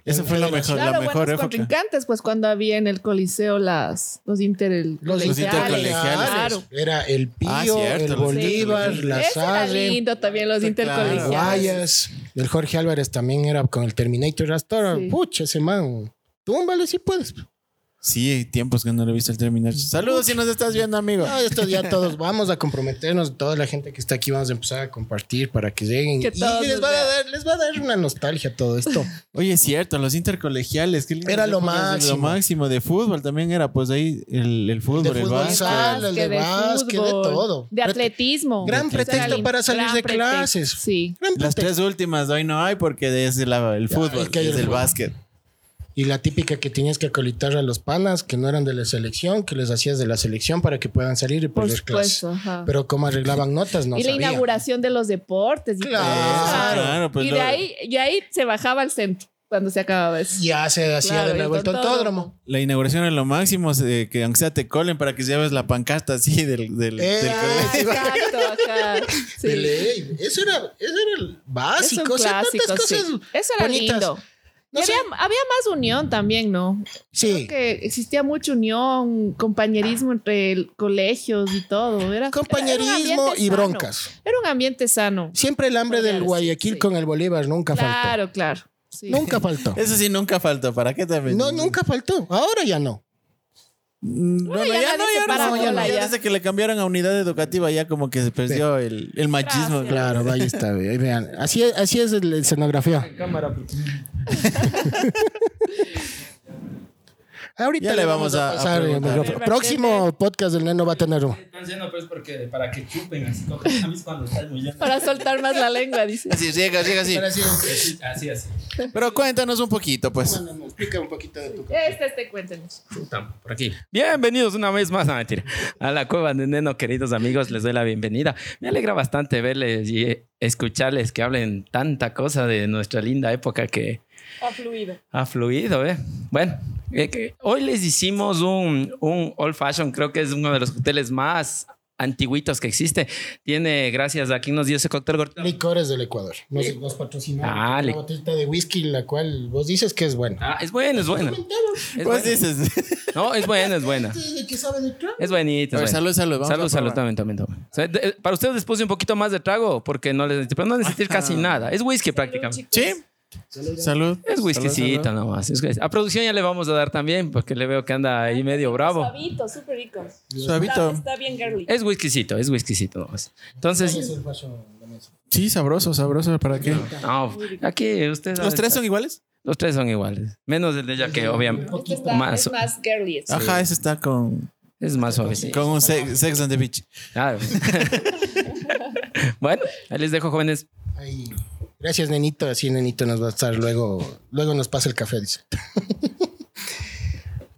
Esa fue la mejor, Claro, la mejor época. contrincantes, pues cuando había en el coliseo las los inter Los Los intercolegiales. Claro. Era el Pío, Ah, cierto, el los Bolívar, intercolegiales. la Eso era Salle, lindo también los intercolegiales. Guayas. El Jorge Álvarez también era con el Terminator Astora. Sí. Pucha, ese man. Túmbale si puedes. Sí, hay tiempos que no lo he visto el Terminator. Saludos si nos estás viendo, amigo. No, esto ya todos vamos a comprometernos, toda la gente que está aquí vamos a empezar a compartir para que lleguen. Que y les va, a dar, les va a dar una nostalgia todo esto. Oye, es cierto, los intercolegiales. qué Era lo máximo. Lo máximo de fútbol también era, pues ahí el, el fútbol, de el fútbol básquet. el de básquet, de todo. De atletismo. Gran pretexto para salir de clases. Sí. Gran Las pretexto. tres últimas hoy no hay porque es la- el Ya, fútbol, es que hay es el el fútbol. básquet. Y la típica que tenías que acolitar a los panas que no eran de la selección, que les hacías de la selección para que puedan salir y Por perder supuesto. ajá. Pero como arreglaban notas, no y la inauguración de los deportes. y Claro. Claro, pues y de ahí, y ahí se bajaba al centro cuando se acababa eso. Ya se hacía Claro, de nuevo el tontódromo. La inauguración es lo máximo, eh, que aunque sea te colen para que lleves la pancarta así del, del, Eh, del colegio. Ah, exacto, ajá. Sí. De ley. Eso era, eso era el Es básico. un o sea, clásico, tantas sí. cosas Eso era bonitas. lindo. No había, había más unión también, ¿no? Sí. que existía mucha unión, compañerismo entre el- colegios y todo. Era, Compañerismo y sano. broncas. Era un ambiente sano. Siempre el hambre del Guayaquil sí. con el Bolívar nunca faltó. Claro, claro. Sí. Nunca faltó. Eso sí nunca faltó. ¿Para qué también? No, nunca faltó. Ahora ya no. Mm, Bueno, ya ya, no, ya para no, ya no. Ya ya. desde que le cambiaron a unidad educativa ya como que se perdió el, el machismo. Gracias. Claro, ahí está. vean. Así es, así es la escenografía. Ahorita Ya le vamos a- a pasar preguntar. Próximo podcast del Neno va a tener uno. Están lleno, pues, porque para que chupen así, cogen a mí cuando estás muy lleno. Para soltar más la lengua, dice. Así, llega, llega así. Así, así, así. Pero cuéntanos un poquito, pues. Explica un poquito de tu Este, este, cuéntenos. Puta, por aquí. Bienvenidos una vez más, no, mentira, a la cueva de Neno, queridos amigos, les doy la bienvenida. Me alegra bastante verles y escucharles que hablen tanta cosa de nuestra linda época que Ha fluido. ha fluido, ¿eh? Bueno, eh, hoy les hicimos un, un old fashion, creo que es uno de los hoteles más antiguitos que existe. Tiene, gracias a quien nos dio ese cóctel gordo. Licores del Ecuador. Nos, nos patrocinaron. Ah, una li- botellita de whisky, la cual vos dices que es buena. Ah, es bueno, es bueno. Es bueno. dices. No, es buena, es buena. ¿De qué sabe de trago? Es buenita. Buena. salud, salud. Vamos Salud, salud, también, también, también. O sea, de- para ustedes les puse un poquito más de trago porque no les pero no necesitan casi nada. Es whisky prácticamente. Sí. Salud. Es salud. nomás. A producción ya le vamos a dar también porque le veo que anda ahí medio bravo. Suavito, súper rico. Suavito. Está, está bien girly. Es whiskycito, es whiskycito nomás. Entonces, Sí, sabroso, sabroso. ¿Para qué? no, aquí ustedes. ¿Los tres son iguales? Los tres son iguales. Menos el de ella que obviamente Este está, más, es más girly. este. Ajá, ese está con, es más suavecito. con un sex, sex on the beach. Claro. bueno, ahí les dejo, jóvenes. Ay, gracias, nenito. Así, nenito nos va a estar luego. Luego nos pasa el café, dice.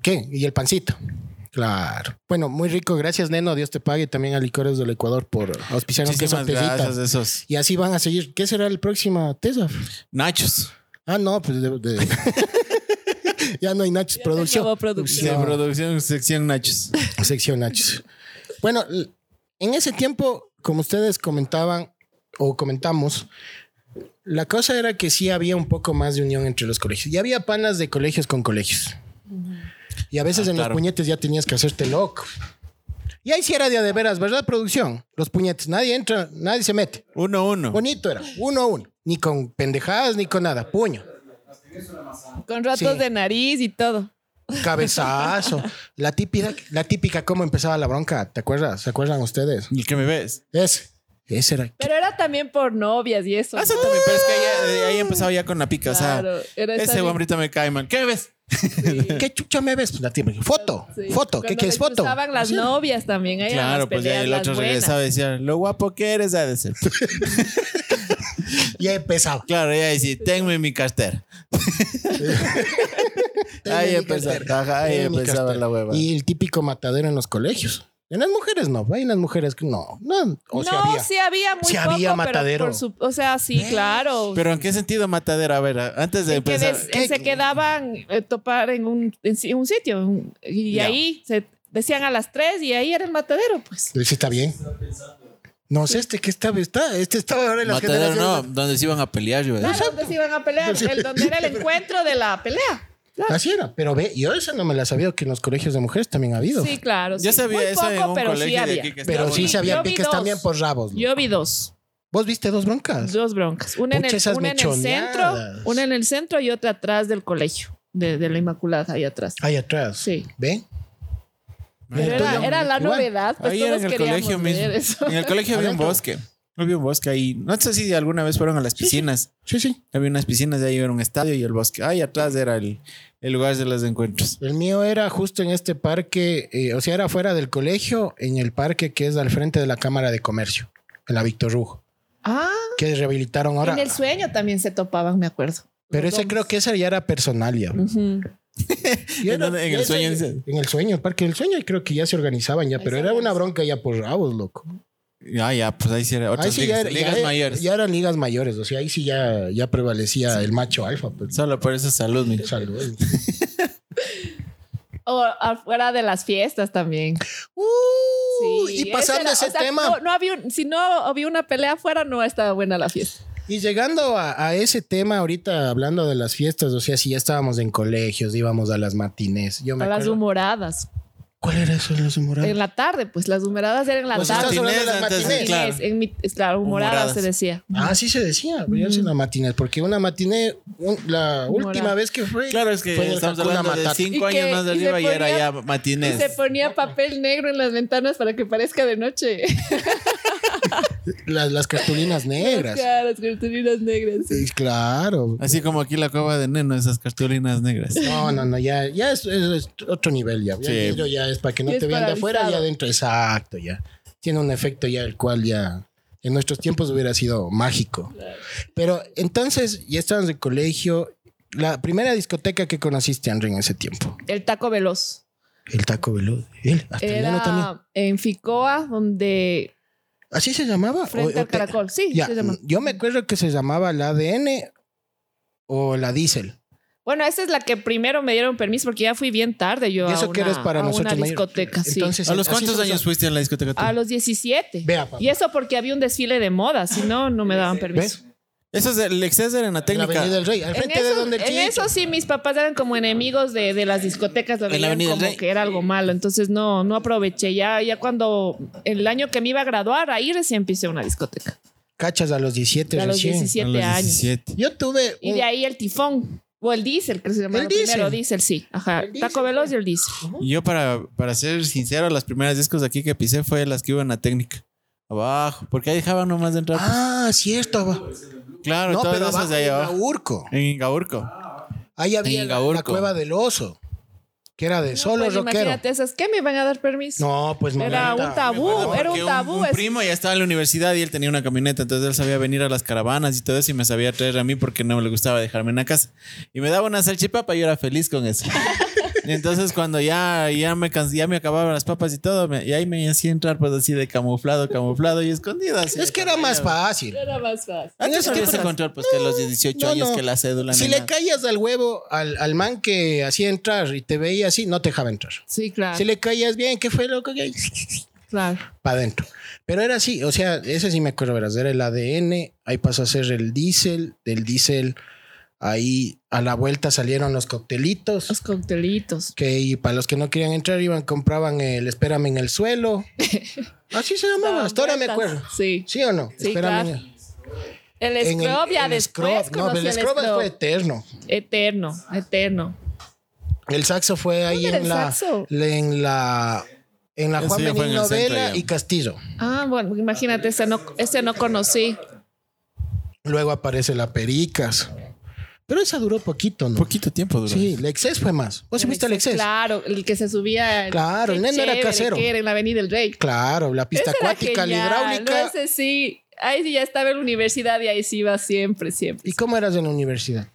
¿Qué? Y el pancito. Claro. Bueno, muy rico. Gracias, Neno. Dios te pague también a Licores del Ecuador por auspiciarnos Muchísimas gracias esos Y así van a seguir. ¿Qué será el próximo Tesaf? nachos. Ah, no, pues de- de- ya no hay nachos. Ya se Producción. producción. De No. producción, sección nachos. Sección nachos. Bueno, en ese tiempo, como ustedes comentaban o comentamos, la cosa era que sí había un poco más de unión entre los colegios. Y había panas de colegios con colegios. Y a veces Ah, en claro. los puñetes ya tenías que hacerte loco. Y ahí sí era de a de veras, ¿verdad, producción? Los puñetes, nadie entra, nadie se mete. Uno, uno. Bonito era, uno a uno. Ni con pendejadas ni con nada, puño. Con ratos Sí. de nariz y todo. Cabezazo. La típica, la típica cómo empezaba la bronca, ¿te acuerdas? ¿Se acuerdan ustedes? ¿Y qué me ves? Ese. Ese era. Pero era también por novias y eso. Ah, eso también, pero es que ahí, ahí empezaba ya con la pica. Claro, o sea, ese bien- hombrito me cae, man. ¿Qué ves? ¿Qué chucha me ves? La típica. Foto. Sí. Foto. ¿Qué Cuando quieres? Foto. cruzaban las novias también. Ahí Claro, pues ya el otro regresaba y decía, lo guapo que eres, ha de ser. Y ahí empezaba. claro, ya decía, tenme mi cartera. ahí empezaba, ahí empezaba la hueva. Y el típico matadero en los colegios. En las mujeres no. Hay en las mujeres que no. No. O no, había. sí había muy Sí poco, había pero matadero. su- o sea, sí, claro. Pero ¿en qué sentido matadero? A ver, antes de En que empezar. des- ¿qué? se quedaban eh, topar en un, en un sitio un- y ahí se decían a las tres y ahí era el matadero, pues. Ese está bien. No sé, este que estaba, está, este estaba ahora en las Matadero no, donde se iban a pelear, yo. Claro, donde se iban a pelear, el, donde era el encuentro de la pelea. Así era. Pero ve, yo esa no me la sabía que en los colegios de mujeres también ha habido. Sí, claro. Yo sí. sabía Muy eso en poco, un pero sí colegio de había. aquí que Pero estaba sí se había Yo vi piques dos. también por rabos. Yo vi dos. ¿Vos viste dos broncas? Dos broncas. Una en Pucha, el, esas una en el centro, mechoneadas. una en el centro y otra atrás del colegio, de, de la Inmaculada, ahí atrás. Ahí atrás. Sí. ¿Ve? Pero Mira, era, tú ya- era la igual. novedad, pues Ahí era todos en el queríamos colegio ver mismo. eso. En el colegio había un Adentro. bosque. Había un bosque ahí. No sé si alguna vez fueron a las piscinas. Sí, sí. Había unas piscinas, de ahí era un estadio y el bosque. Ahí atrás era el, el lugar de los encuentros. El mío era justo en este parque, eh, o sea, era fuera del colegio, en el parque que es al frente de la Cámara de Comercio, en la Víctor Rujo, Ah, que rehabilitaron ahora. en el sueño también se topaban, me acuerdo. Pero ese creo que ese ya era personalia. Ujú. Y ¿En el sueño? En el sueño, el parque del sueño, y creo que ya se organizaban ya, pero era una bronca ya por rabos, loco. Ah, ya, pues ahí sí era Ahí otras sí ligas, ya, era- ligas ya- mayores. ya eran ligas mayores, o sea, ahí sí ya, ya prevalecía el macho alfa. Pues. Solo por eso salud, mira. Salud. O afuera de las fiestas también. Uh, Sí, y pasando ese ese, era- o sea, tema, no- no había un- si no había una pelea afuera, no estaba buena la fiesta. y llegando a, a ese tema ahorita, hablando de las fiestas, o sea, si ya estábamos en colegios, íbamos a las matines. Yo me A las humoradas. ¿Cuál era eso de las humoradas? En la tarde, pues las humeradas eran en la Pues tarde. estás hablando de las Matinés, antes, matinés. claro. Matinés, En mi, claro, humorada Humoradas. se decía. Ah, sí se decía, yo sé una matinés, porque una matiné, un- la Humorada. última vez que fue. Claro, es que fue en estamos hablando de cinco que- años más de y arriba y era ya Y matinés. se ponía papel negro en las ventanas para que parezca de noche. Las, las cartulinas negras. Claro, las cartulinas negras. sí. Sí, claro. Así como aquí la cueva de Neno, esas cartulinas negras. No, no, no, ya, ya es, es- es otro nivel ya. Ya, Sí. ya es para que no Ya te vean de afuera, ya adentro, exacto, ya. Tiene un efecto ya el cual ya en nuestros tiempos hubiera sido mágico. Pero entonces, ya estabas de colegio. La primera discoteca que conociste, Henry, en ese tiempo. El taco veloz. El Taco Veloz. Él, hasta el Neno también. Era en Ficoa, donde ¿Así se llamaba? frente O- al te- caracol. Sí, Ya, se llama. yo me acuerdo que se llamaba la ADN o la Diesel. Bueno, esa es la que primero me dieron permiso porque ya fui bien tarde yo Y eso a que una, eres para a nosotros una discoteca, sí. Entonces, ¿A los cuántos años fuiste en la discoteca tú? A los 17. Vea. Y eso porque había un desfile de moda, si no, no me daban permiso. ¿Ves? Eso es el exceso en la En la técnica. Avenida del Rey, al En frente de eso, donde el en eso sí, mis papás eran como enemigos de, de las discotecas, lo En la veían Avenida del como Rey. que era algo malo. Entonces no, no aproveché. Ya, ya cuando el año que me iba a graduar, ahí recién empecé una discoteca. Cachas a los 17 A los recién. 17 A los años. 17. Yo tuve Y de ahí el tifón. O el diésel, que se llamaba El diésel. primero. Diésel, sí. Ajá. El diésel, Taco Veloz y el diésel. Y yo, para, para ser sincero, las primeras discos aquí que pisé fue las que iban a técnica. Abajo, porque ahí dejaban nomás de entrar. Ah, cierto. Claro, No, todas pero esas de ahí en abajo. Gaurco. En Gaurco. Ahí había En la, cueva del oso, que era de solo Pues rockero. imagínate esas. ¿Qué me iban a dar permiso? No, pues Era mamita. un tabú, era un tabú. Un, es- primo ya estaba en la universidad y él tenía una camioneta, entonces él sabía venir a las caravanas y todo eso y me sabía traer a mí porque no le gustaba dejarme en la casa. Y me daba una salchipapa y yo era feliz con eso. Y entonces cuando ya, ya, me, cans- ya me acababan las papas y todo, me- y ahí me hacía entrar pues así de camuflado, camuflado y escondido. Así Es que era más fácil. Era más fácil. Antes no había tiempo ese era- control, pues que los 18 No, años no. que la cédula. Si le nada. caías al huevo al, al man que hacía entrar y te veía así, no te dejaba entrar. Sí, claro. Si le caías bien, ¿qué fue loco? claro. Para adentro. Pero era así, o sea, ese sí me acuerdo, verás, era el ADN, ahí pasó a ser el diésel, del diésel, ahí a la vuelta salieron los coctelitos, Los coctelitos. que y para los que no querían entrar iban, compraban el espérame en el suelo. Así se llamaba, hasta ahora me acuerdo. Sí. ¿Sí o no? Sí, Espérame claro. el- scrub ya el después. scrub. No, el scrub fue eterno. Eterno, eterno. El saxo fue ahí ¿Dónde era en la, saxo? en la en la Juan ya. y Castillo. Ah, bueno, imagínate, ese no, ese no conocí. Luego aparece la Pericas. Pero esa duró poquito, ¿no? Poquito tiempo duró. Sí, el Exces fue más. ¿Vos sí viste el Exces? Claro, el que se subía. Claro, el neno era casero. Que era en la Avenida del Rey. Claro, la pista Ese acuática, la hidráulica. No, ese sí. Ahí sí ya estaba en la universidad y ahí sí iba siempre, siempre. ¿Y cómo eras en la universidad?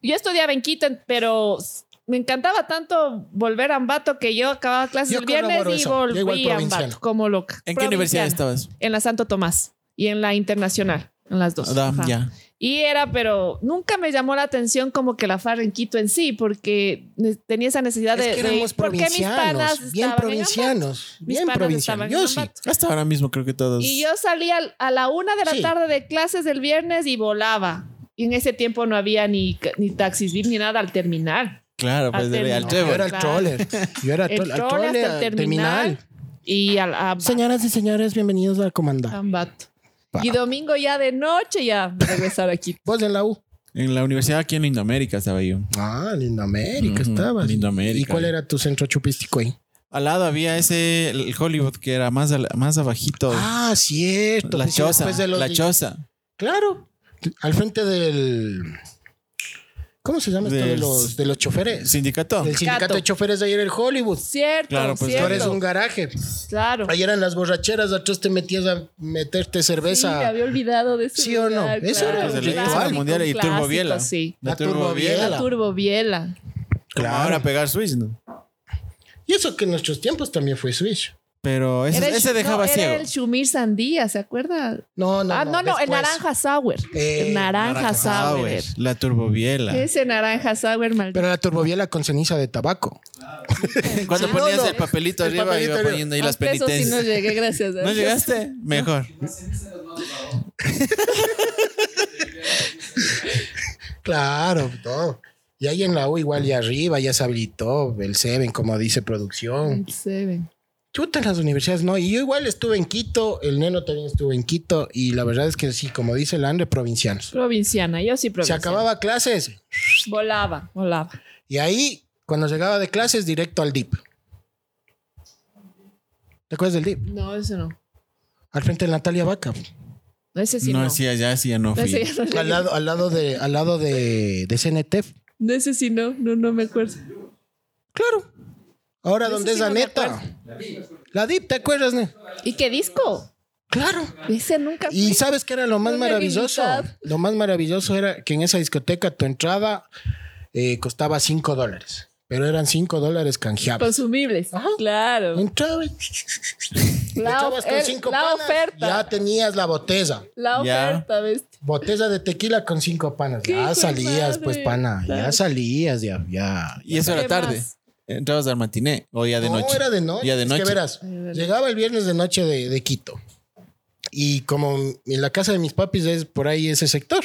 Yo estudiaba en Quito, pero me encantaba tanto volver a Ambato que yo acababa clases Yo el viernes y eso. Volví a. Ambato como loca. ¿En qué universidad estabas? En la Santo Tomás y en la Internacional, en las dos. Ah, ya. Y era, pero nunca me llamó la atención como que la farra en Quito en sí, porque tenía esa necesidad de, Es que de- éramos ¿por qué mis panas provincianos, bien estaban en provincianos, Mis bien panas provincianos. estaban Yo sí. Hasta ahora mismo creo que todos. Y yo salía al- a la una de la Sí. tarde de clases del viernes y volaba. Y en ese tiempo no había ni, ni taxis VIP ni nada al terminal. Claro, pues Al de terminal. al Yo era el troller. Yo era El tol- al troller troller, hasta el al terminal. Y al a, Señoras y señores, bienvenidos a Comandar. Y domingo ya de noche ya regresar aquí. ¿Vos en la U? En la universidad aquí en Indoamérica estaba yo. Ah, Lindo América Ujú, estabas. Lindo América. ¿Y cuál era tu centro chupístico ahí? Al lado había ese, el Hollywood, que era más, al- más abajito. Ah, cierto. la pues sí, choza. después de los La di- choza. Claro. Al frente del. ¿Cómo se llama esto de los, de los choferes? Sindicato. El sindicato de choferes de ayer, el Hollywood. Cierto, Claro, pues, Tú eres un garaje. Claro. Ahí eran las borracheras, atrás te metías a meterte Sí, me cerveza. había olvidado de eso. ¿Sí o no? Eso era Pues el mundial y Turbo Biela. Sí. La Turbo. Biela. La Turbo. Como Claro. ahora pegar Switch, ¿no? Y eso que en nuestros tiempos también fue Switch. Pero ese, Era el- ese dejaba no, ciego. Era el Shumir Sandía, ¿se acuerda? No, no, ah, no, no, el naranja sour. Eh, el naranja, Naranja sour. Sour, La turbobiela. Ese naranja sour, maldito. Pero la turbobiela con ceniza de tabaco. Cuando Sí, ponías no, no. el papelito El arriba papelito iba arriba. poniendo ahí las Hasta eso sí penitencias. no llegué, gracias a ¿No llegaste? Mejor. Claro, todo. Y ahí en la U igual y arriba ya se habilitó el Seven, como dice producción. Seven. Chuta en las universidades, no. Y yo igual estuve en Quito, el neno también estuvo en Quito. Y la verdad es que sí, como dice el Andre, provincianos. Provinciana, yo sí Se provinciana. acababa clases Volaba, volaba. y ahí, cuando llegaba de clases, directo al DIP. ¿Te acuerdas del DIP? No, eso no. Al frente de Natalia Vaca. Ese sí no, no. sí, ya sí, ya no No, fui. ese ya no Al lado, al lado de, al lado de, de CNT. No, ese sí no, no, no me acuerdo. Claro. Ahora, ¿dónde sí es la no me neta? La DIP, ¿te acuerdas? ne? ¿Y qué disco? Claro. Ese nunca fui. Y sabes que era lo más maravilloso. habilidad. Lo más maravilloso era que en esa discoteca tu entrada eh, costaba 5 dólares. Pero eran 5 dólares canjeables. Consumibles. Ajá. Claro. Entraba y le La, echabas con el- 5 la panas. oferta. Ya tenías la botella. La oferta, ¿ves? Botella de tequila con 5 panas. Ya salías, madre. pues, pana. Ya salías, ya. ya. Y eso era ¿Qué tarde. más? Entrabas al matiné o ya de no, noche. era de noche. Ya de Es noche. que verás, llegaba el viernes de noche de, de Quito. Y como en la casa de mis papis es por ahí ese sector,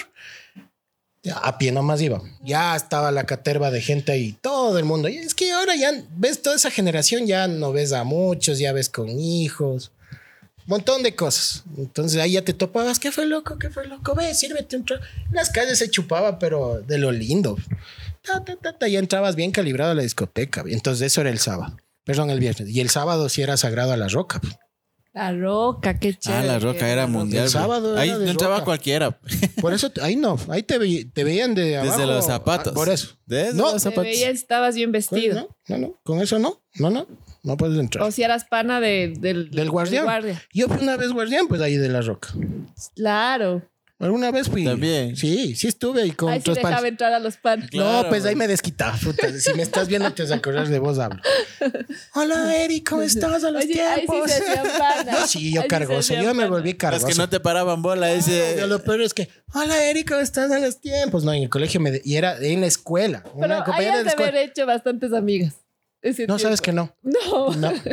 ya a pie nomás iba. Ya estaba la caterva de gente ahí, todo el mundo. Y es que ahora ya ves toda esa generación, ya no ves a muchos, ya ves con hijos. Montón de cosas. Entonces ahí ya te topabas. ¿Qué fue loco? ¿Qué fue loco? Ve, sírvete un trago. En las calles se chupaba, pero de lo lindo. Ta, ta, ta, ta, ya entrabas bien calibrado a la discoteca. Entonces eso era el sábado. Perdón, el viernes. Y el sábado sí era sagrado a la roca. La roca, qué chévere. Ah, la roca era mundial. El sábado Ahí era no entraba roca. cualquiera. Por eso, ahí no. Ahí te, ve- te veían de abajo. Desde los zapatos. Ah, Por eso. Desde No. los Te zapatos. veía, estabas bien Pues, vestido. no, no, no. Con eso no. No, no. No puedes entrar. O si eras pana de- del, Del guardián. guardia. Yo fui una vez guardián, pues ahí de la roca. Claro. Alguna vez fui. También. Sí, sí estuve ahí con Ahí sí otros dejaba entrar a los. Claro. No, pues ahí me desquitaba. puta. Si me estás viendo, te vas a acordar de vos hablo. Hola, Eri, ¿cómo estás a los Oye, ahí sí tiempos? se hacían panas. No, sí, yo Ahí sí cargoso. se hacían Yo me panas. volví Los cargoso. que no te paraban bola, ese. Pero lo peor es que, hola Eri, ¿cómo estás a los tiempos? No, en el colegio me de- y era en la escuela. Pero Una ahí compañera de de haber escuela. hecho bastantes amigas. ese No, sabes que tiempo. no. No. No.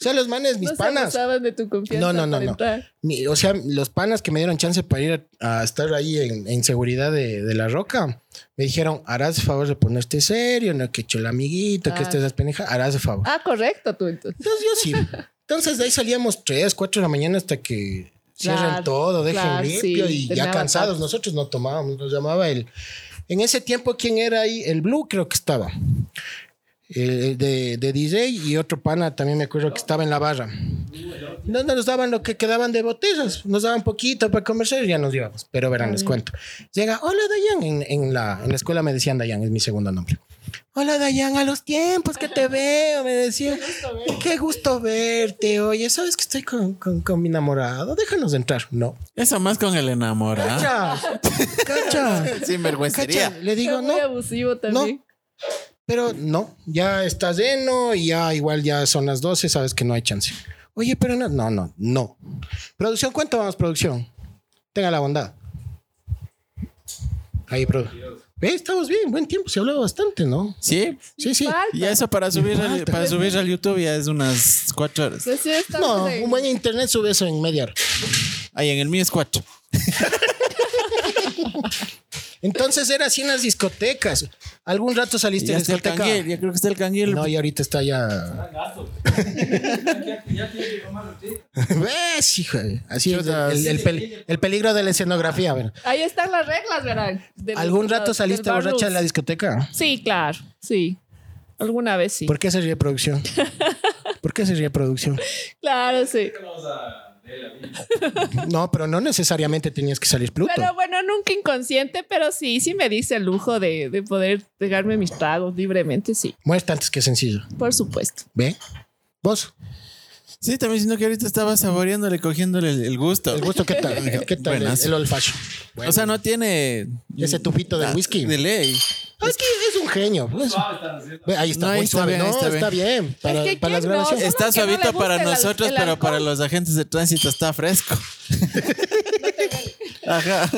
O sea, los manes, mis no panas. se de tu confianza No, no, no, no. Mi- o sea, los panas que me dieron chance para ir a, a estar ahí en, en seguridad de, de la roca, me dijeron, harás el favor de ponerte serio, no que hecho el amiguito, que Ah. estés pendeja, harás el favor. Ah, correcto, tú entonces. Entonces yo sí. Entonces de ahí salíamos 3, 4 de la mañana hasta que cierren Claro, todo, dejen claro, limpio sí, y ya cansados. Nosotros no tomábamos, nos llamaba el... En ese tiempo, ¿quién era ahí? El Blue creo que estaba. El de, de DJ y otro pana también me acuerdo que estaba en la barra. No nos daban lo que quedaban de botellas, nos daban poquito para comerciar y ya nos íbamos. Pero verán, les cuento. Llega, hola Dayan, en, en la, en la escuela me decían Dayan, es mi segundo nombre. Hola Dayan, a los tiempos que te veo, me decía. Qué gusto verte. Oye, ¿sabes que estoy con, con, con mi enamorado? Déjanos entrar. No. Eso más con el enamorado. Cacha. Cacha. Sin vergüencería. Le digo, Fue no. muy abusivo también. Pero no, ya estás lleno y ya igual ya son las 12, sabes que no hay chance. Oye, pero no, no, no, no. Producción, ¿cuánto vamos, producción? Tenga la bondad. Ahí, bro. Ve, estamos bien, buen tiempo, se habló bastante, ¿no? Sí. Sí, sí. Falta. Y eso para subir, al, para subir al YouTube ya es unas cuatro horas. Pues sí, No, un buen internet sube eso en media hora. Ahí en el mío es cuatro. Entonces era así en las discotecas. ¿Algún rato saliste de está el discoteca? canguil, ya creo que está el canguil. No, y ahorita está ya. ¿Ves, hijo? Así es el, el pel- el peligro de la escenografía. a ver. Ahí están las reglas, verán. Del- ¿Algún rato saliste borracha de la discoteca? Sí, claro, sí. Alguna vez sí. ¿Por qué se ríe producción? ¿Por qué se ríe producción? Claro, sí. No, pero no necesariamente tenías que salir Pluto. Pero bueno, nunca inconsciente, pero sí, sí me dice el lujo de, de poder pegarme mis tragos libremente, sí, Muerta antes que sencillo. por supuesto. ¿Ve? ¿Vos? Sí, también sino que ahorita estaba saboreándole, cogiéndole el, el gusto. ¿El gusto qué tal? ¿Qué tal el, el olfacho? O sea, no tiene... Ese tufito del Ah, whisky. De ley. Es que es un genio. pues. Ahí está, No, muy está suave. bien, no, está está bien. Para, Es que para las ¿quién no? grabaciones. Está que no suavito para nosotros, pero para los agentes de tránsito está fresco. Ajá.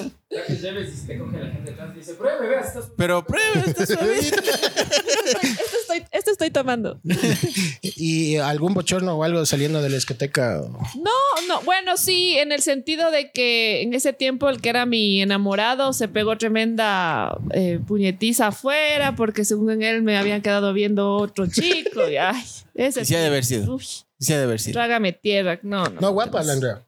Pero pruebe, está suavito. Esto estoy, esto estoy tomando. ¿Y algún bochorno o algo saliendo de la discoteca? No, no, bueno, sí, en el sentido de que en ese tiempo el que era mi enamorado se pegó tremenda eh, puñetiza afuera porque según él me habían quedado viendo otro chico. Y, ay, ese Y sí ha de haber sido. Sí ha de haber sido. trágame tierra. No, no. No, guapa, la Andrea.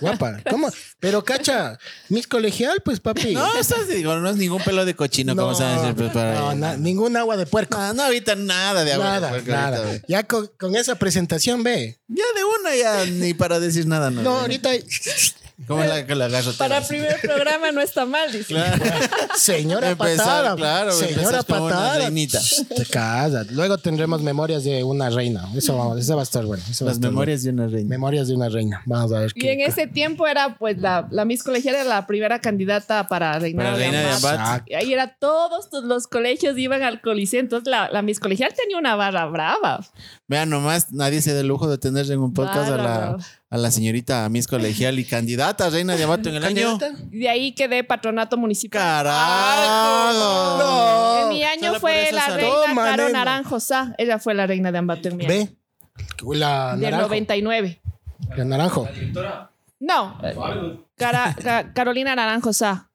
Guapa. ¿Cómo? Pero cacha, mis colegial, pues papi. No, eso es, digo, no es ningún pelo de cochino, como decir, pues, para no, na- ningún agua de puerco. No, no ahorita nada de agua. de Nada, puerco nada. ahorita. Ya con, con esa presentación, ve. Ya de una, ya ni para decir nada, no. No, ahorita ¿Cómo es la, la garrotera? Para el primer programa no está mal, dice. Claro. Señora Empezar, patada. claro, señora patada. Te casas. Luego tendremos memorias de una reina. Eso, vamos, eso va a estar bueno. eso Las memorias de una reina. Memorias de una reina. Vamos a ver Y qué. en ese tiempo era, pues, la, la Miss Colegial era la primera candidata para reina Para de reina de. Ambato. Y ahí era todos los colegios iban al coliseo. Entonces la, la Miss Colegial tenía una barra brava. Vean nomás, nadie se da el lujo de tener en un podcast a la. A la señorita Miss Colegial y candidata a reina de Abato en el año. ¿Candidata? Y de ahí quedé patronato municipal. ¡Carajo! No. En mi año fue la reina Toma, Caro nena. Naranjo Sá. Ella fue la reina de Ambato en mi año. Ve. La Del naranjo. 99. La naranjo. No, Cara- Ca- Carolina Naranjo Sá.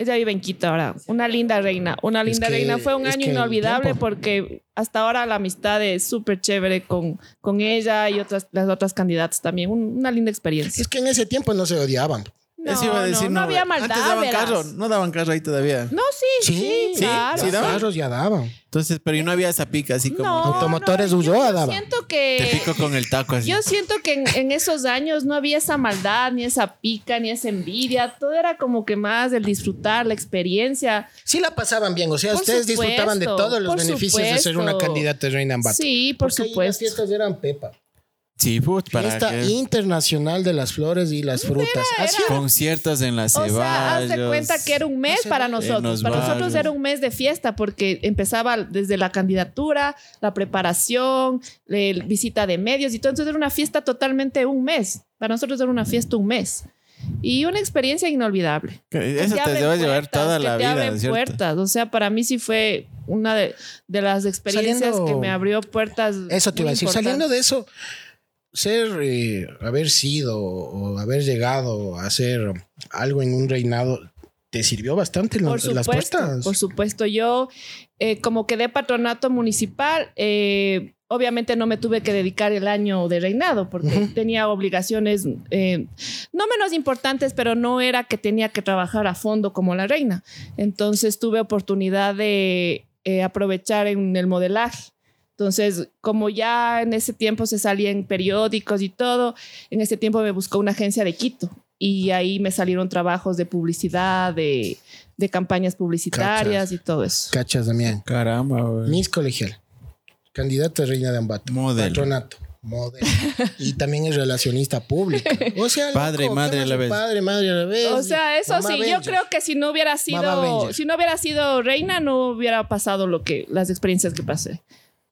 Ella vive en Quito ahora. Una linda reina. Una linda que- reina. Fue un año inolvidable porque hasta ahora la amistad es súper chévere con, con ella y otras, las otras candidatas también. Un- una linda experiencia. Es que en ese tiempo no se odiaban. No, Eso iba a decir, no, no había maldad. Antes daban verás. carro, no daban carro ahí todavía. No, sí, sí, Sí, claro. sí, Los daban. carros ya daban. Entonces, pero y no había esa pica así como No, Automotores no, yo- Ulloa yo daba. Siento te que pico con el taco así. Yo siento que en, en esos años no había esa maldad, ni esa pica, ni esa envidia. Todo era como que más el disfrutar, la experiencia. Sí la pasaban bien. O sea, Por ustedes disfrutaban de supuesto, todos los beneficios de ser una supuesto. candidata de reina en Ambato. Sí, por Porque ahí Las supuesto. fiestas eran pepa. Sí, put, para Fiesta que internacional de las flores y las frutas. Era. conciertos en la O sea, haz de Ceballos. cuenta que era un mes para nosotros. Para nosotros era un mes de fiesta porque empezaba desde la candidatura, la preparación, el visita de medios y todo. Entonces era una fiesta totalmente un mes. Para nosotros era una fiesta un mes. Y una experiencia inolvidable. Eso te, abren va a llevar toda que la te vida, abren ¿cierto? puertas. O sea, para mí sí fue una de, de las experiencias Saliendo- que me abrió puertas. Eso te iba a decir. Saliendo de eso, ser, eh, haber sido o haber llegado a hacer algo en un reinado, ¿te sirvió bastante en, la- las puestas? por supuesto. Yo, eh, como quedé patronato municipal, eh, obviamente no me tuve que dedicar el año de reinado porque tenía obligaciones eh, no menos importantes, pero no era que tenía que trabajar a fondo como la reina. Entonces tuve oportunidad de eh, aprovechar en el modelaje. Entonces, como ya en ese tiempo se salía en periódicos y todo, en ese tiempo me buscó una agencia de Quito y ahí me salieron trabajos de publicidad, de, de campañas publicitarias y todo eso. Cachas, Damián. Caramba, güey. Miss Colegial. Candidata a reina de Ambato. Modelo. Patronato. Modelo. y también es relacionista pública. O sea, Padre y madre ¿qué a la vez. Padre, madre a la vez. O sea, eso Mamá sí, yo Avenger. creo que si no hubiera sido, si no hubiera sido reina, no hubiera pasado lo que, las experiencias que pasé.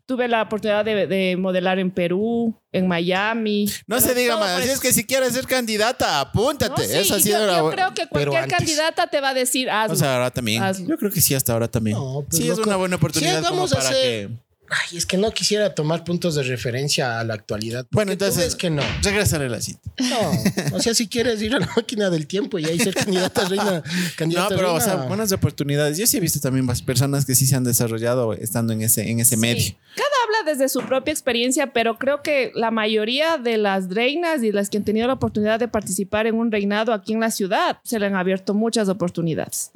Tuve la oportunidad de, de modelar en Perú, en Miami. No se diga más. Así es que si quieres ser candidata, apúntate. No, sí, sido yo, yo creo que cualquier candidata te va a decir, hazlo. O sea, ahora también. Hazlo. Yo creo que sí, hasta ahora también. No, pues, sí, es una buena oportunidad Sí, como vamos a para hacer- que. Ay, es que no quisiera tomar puntos de referencia a la actualidad. Bueno, entonces. ves que no. Regresaré la cita. No. O sea, si quieres ir a la máquina del tiempo y ahí ser candidata a reina. No, Candidata a pero, o sea, buenas oportunidades. Yo sí he visto también más personas que sí se han desarrollado estando en ese, en ese Sí. medio. Cada habla desde su propia experiencia, pero creo que la mayoría de las reinas y las que han tenido la oportunidad de participar en un reinado aquí en la ciudad se le han abierto muchas oportunidades.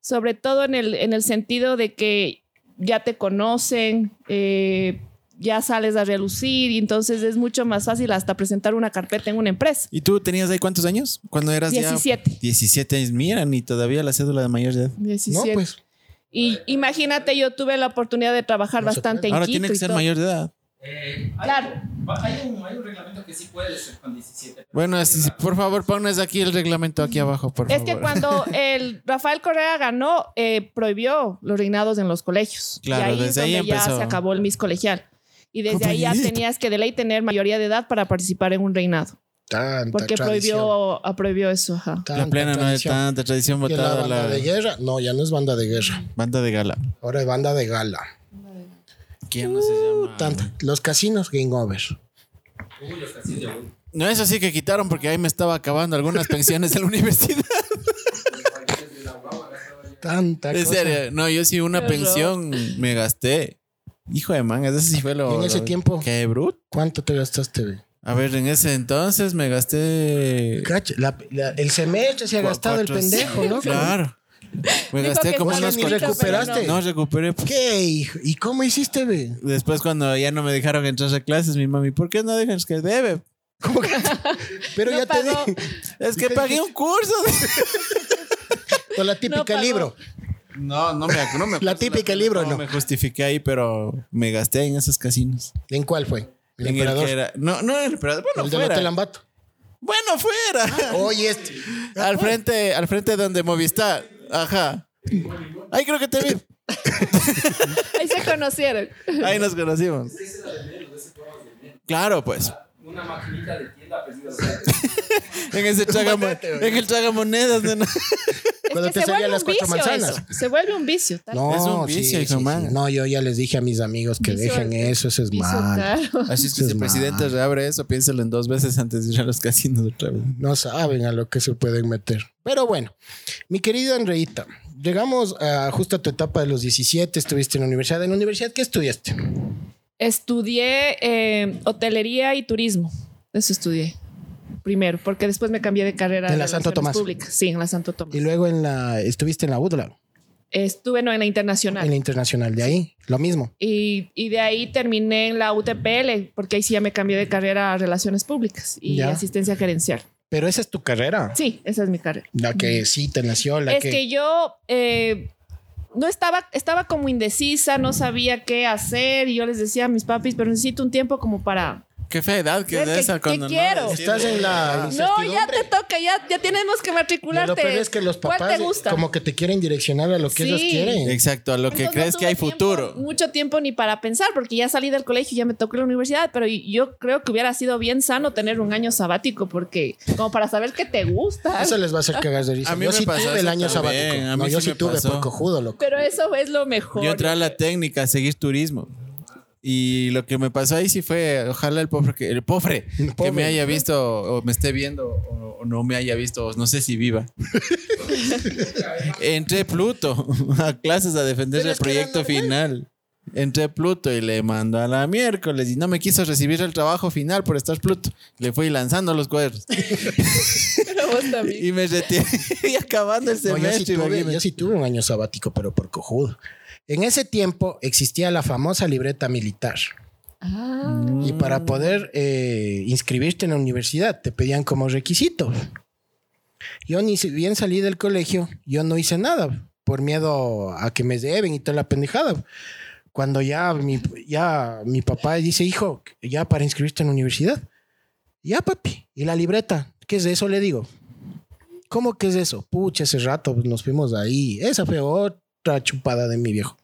Sobre todo en el, en el sentido de que ya te conocen, eh, ya sales a relucir y entonces es mucho más fácil hasta presentar una carpeta en una empresa. ¿Y tú tenías ahí cuántos años? Cuando eras ya 17. 17 años. Mira, ni todavía la cédula de mayor edad. 17. No, pues. Y imagínate, yo tuve la oportunidad de trabajar No bastante en Ahora Quito tiene que ser mayor de edad. Claro. Hay un, hay un reglamento que sí puede ser con 17. Bueno, por favor, pones aquí el reglamento aquí abajo, por Es favor. que cuando el Rafael Correa ganó, eh, prohibió los reinados en los colegios. Claro, y ahí es desde ahí donde ya empezó. se acabó el Miss Colegial. Y desde ahí ya tenías que de ley tener mayoría de edad para participar en un reinado. Tanta Porque tradición, prohibió, ah, prohibió eso. ajá. La plena no es tanta tradición ¿Y la votada banda la de guerra? No, ya no es banda de guerra. banda de gala. Ahora es banda de gala. ¿Quién no se llama? Tanta. Los casinos, game over. No, eso sí que quitaron porque ahí me estaba acabando algunas pensiones de la universidad. Tanta En cosa. serio, no, yo sí una pensión me gasté. Hijo de man, ese sí fue lo. ¿Y en ese lo- tiempo? Qué bruto. ¿Cuánto te gastaste? ve? A ver, en ese entonces me gasté. La- la- el semestre se ha gastado el pendejo, ¿no? Claro. Me Dijo gasté que como unos ni pero recuperaste. No recuperé. pues. ¿Qué, hijo? ¿Y cómo hiciste, ve? Después, cuando ya no me dejaron entrar a clases, mi mami, ¿por qué no dejas que debe? ¿Cómo que? Pero No ya te pagó. di. Es que pagué un curso. O la típica pagó. libro. No, no me, no me La típica libro, no. Me justifiqué ahí, pero me gasté en esos casinos. ¿En cuál fue? El en emperador. el que era. No, no, el emperador. Bueno, el Hotel fuera. Ambato. Bueno, fuera. Oye, este. al frente, al frente donde Movistar. Ajá. Ahí creo que te vi. Ahí se conocieron. Ahí nos conocimos. Claro, pues. Una maquinita de tienda, En ese tragamo, en el tragamonedas, nena. Cuando es te que se salían vuelve las un cuatro vicio manzanas. eso. Se vuelve un vicio. tal. No, Es un vicio, sí, hijo, sí. man. No, yo ya les dije a mis amigos que Vicio- dejen eso, eso es Vicio, mal. claro. Así es que Eso si es el presidente mal. reabre eso, piénsalo en dos veces antes de ir a los casinos otra vez. No saben a lo que se pueden meter. Pero bueno, mi querido Andreita, llegamos a justo a tu etapa de los 17, estuviste en la universidad. ¿En la universidad qué estudiaste? Estudié eh, hotelería y turismo. Eso estudié. Primero, porque después me cambié de carrera. ¿En la de Santo Tomás? Públicas. Sí, en la Santo Tomás. Y luego en la, estuviste en la UDLA, Estuve no, en la internacional. en la internacional. De ahí, lo mismo. Y, y de ahí terminé en la UTPL, porque ahí sí ya me cambié de carrera a Relaciones Públicas y Ya. asistencia gerencial. Pero esa es tu carrera. Sí, esa es mi carrera. La que sí te nació, la es que, yo eh, no estaba, estaba como indecisa, no sabía qué hacer y yo les decía a mis papis, pero necesito un tiempo como para... Qué fea edad que es qué- esa qué cuando no quiero. Estás en la No, ya te toca, ya, ya tenemos que matricularte. lo peor es que los ¿Cuál papás te gusta? como que te quieren direccionar a lo que Sí. ellos quieren. Exacto, a lo que Entonces, crees no que hay futuro. mucho tiempo ni para pensar, porque ya salí del colegio y ya me tocó la universidad, pero yo creo que hubiera sido bien sano tener un año sabático, porque como para saber qué te gusta. Eso les va a hacer cagar de risa. A mí yo me sí pasó tuve el año también. sabático. A mí No, yo sí tuve pasó. por cojudo, loco. Pero eso es lo mejor. Yo entré a la técnica a seguir turismo. Y lo que me pasó ahí sí fue, ojalá el pobre, que, el pobre, que pobre. me haya visto o me esté viendo o, o no me haya visto, o no sé si viva. Entré Pluto a clases a defender el proyecto final. Entré Pluto y le mandó a la miércoles y no me quiso recibir el trabajo final por estar Pluto. Le fui lanzando los cuadros Pero vos también. y me retiré y acabando el No, yo, sí semestre. tuve, imagínate. yo sí tuve un año sabático, pero por cojudo. En ese tiempo existía la famosa libreta militar. Ah, Y para poder eh, inscribirte en la universidad te pedían como requisito. Yo ni si bien salí del colegio, yo no hice nada por miedo a que me deben y toda la pendejada. Cuando ya mi, ya mi papá dice, hijo, ya para inscribirte en la universidad. Ya, papi. ¿Y la libreta? ¿Qué es eso? Le digo. ¿Cómo que es eso? Pucha, ese rato nos fuimos ahí. Esa fue otra chupada de mi viejo.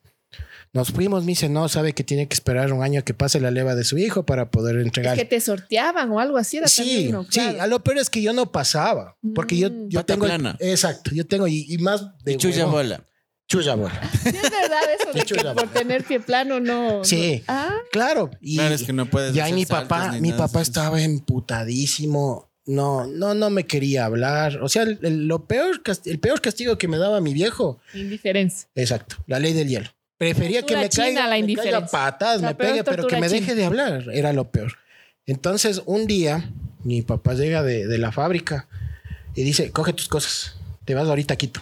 Nos fuimos, me dice, no, sabe que tiene que esperar un año que pase la leva de su hijo para poder es entregar. que te sorteaban o algo así. Era Sí, también, ¿no? sí, a lo peor es que yo no pasaba, porque yo, Mm. yo Pata tengo... plana. Exacto, yo tengo, y, y más de... Y chulla huevo. bola. Chulla bola. Sí, es verdad eso de que por tener pie plano no. Sí. no- Ah, Claro. Y, Claro, es que no puedes Ya mi papá, mi nada papá estaba emputadísimo. No, no, no me quería hablar. O sea, el, el- lo peor, el peor castigo que me daba mi viejo. indiferencia. Exacto, la ley del hielo. Prefería que me china, caiga, la me caiga patadas, La me pegue, pero que me china. deje de hablar. Era lo peor. Entonces, un día, mi papá llega de, de la fábrica y dice, coge tus cosas, te vas ahorita a Quito.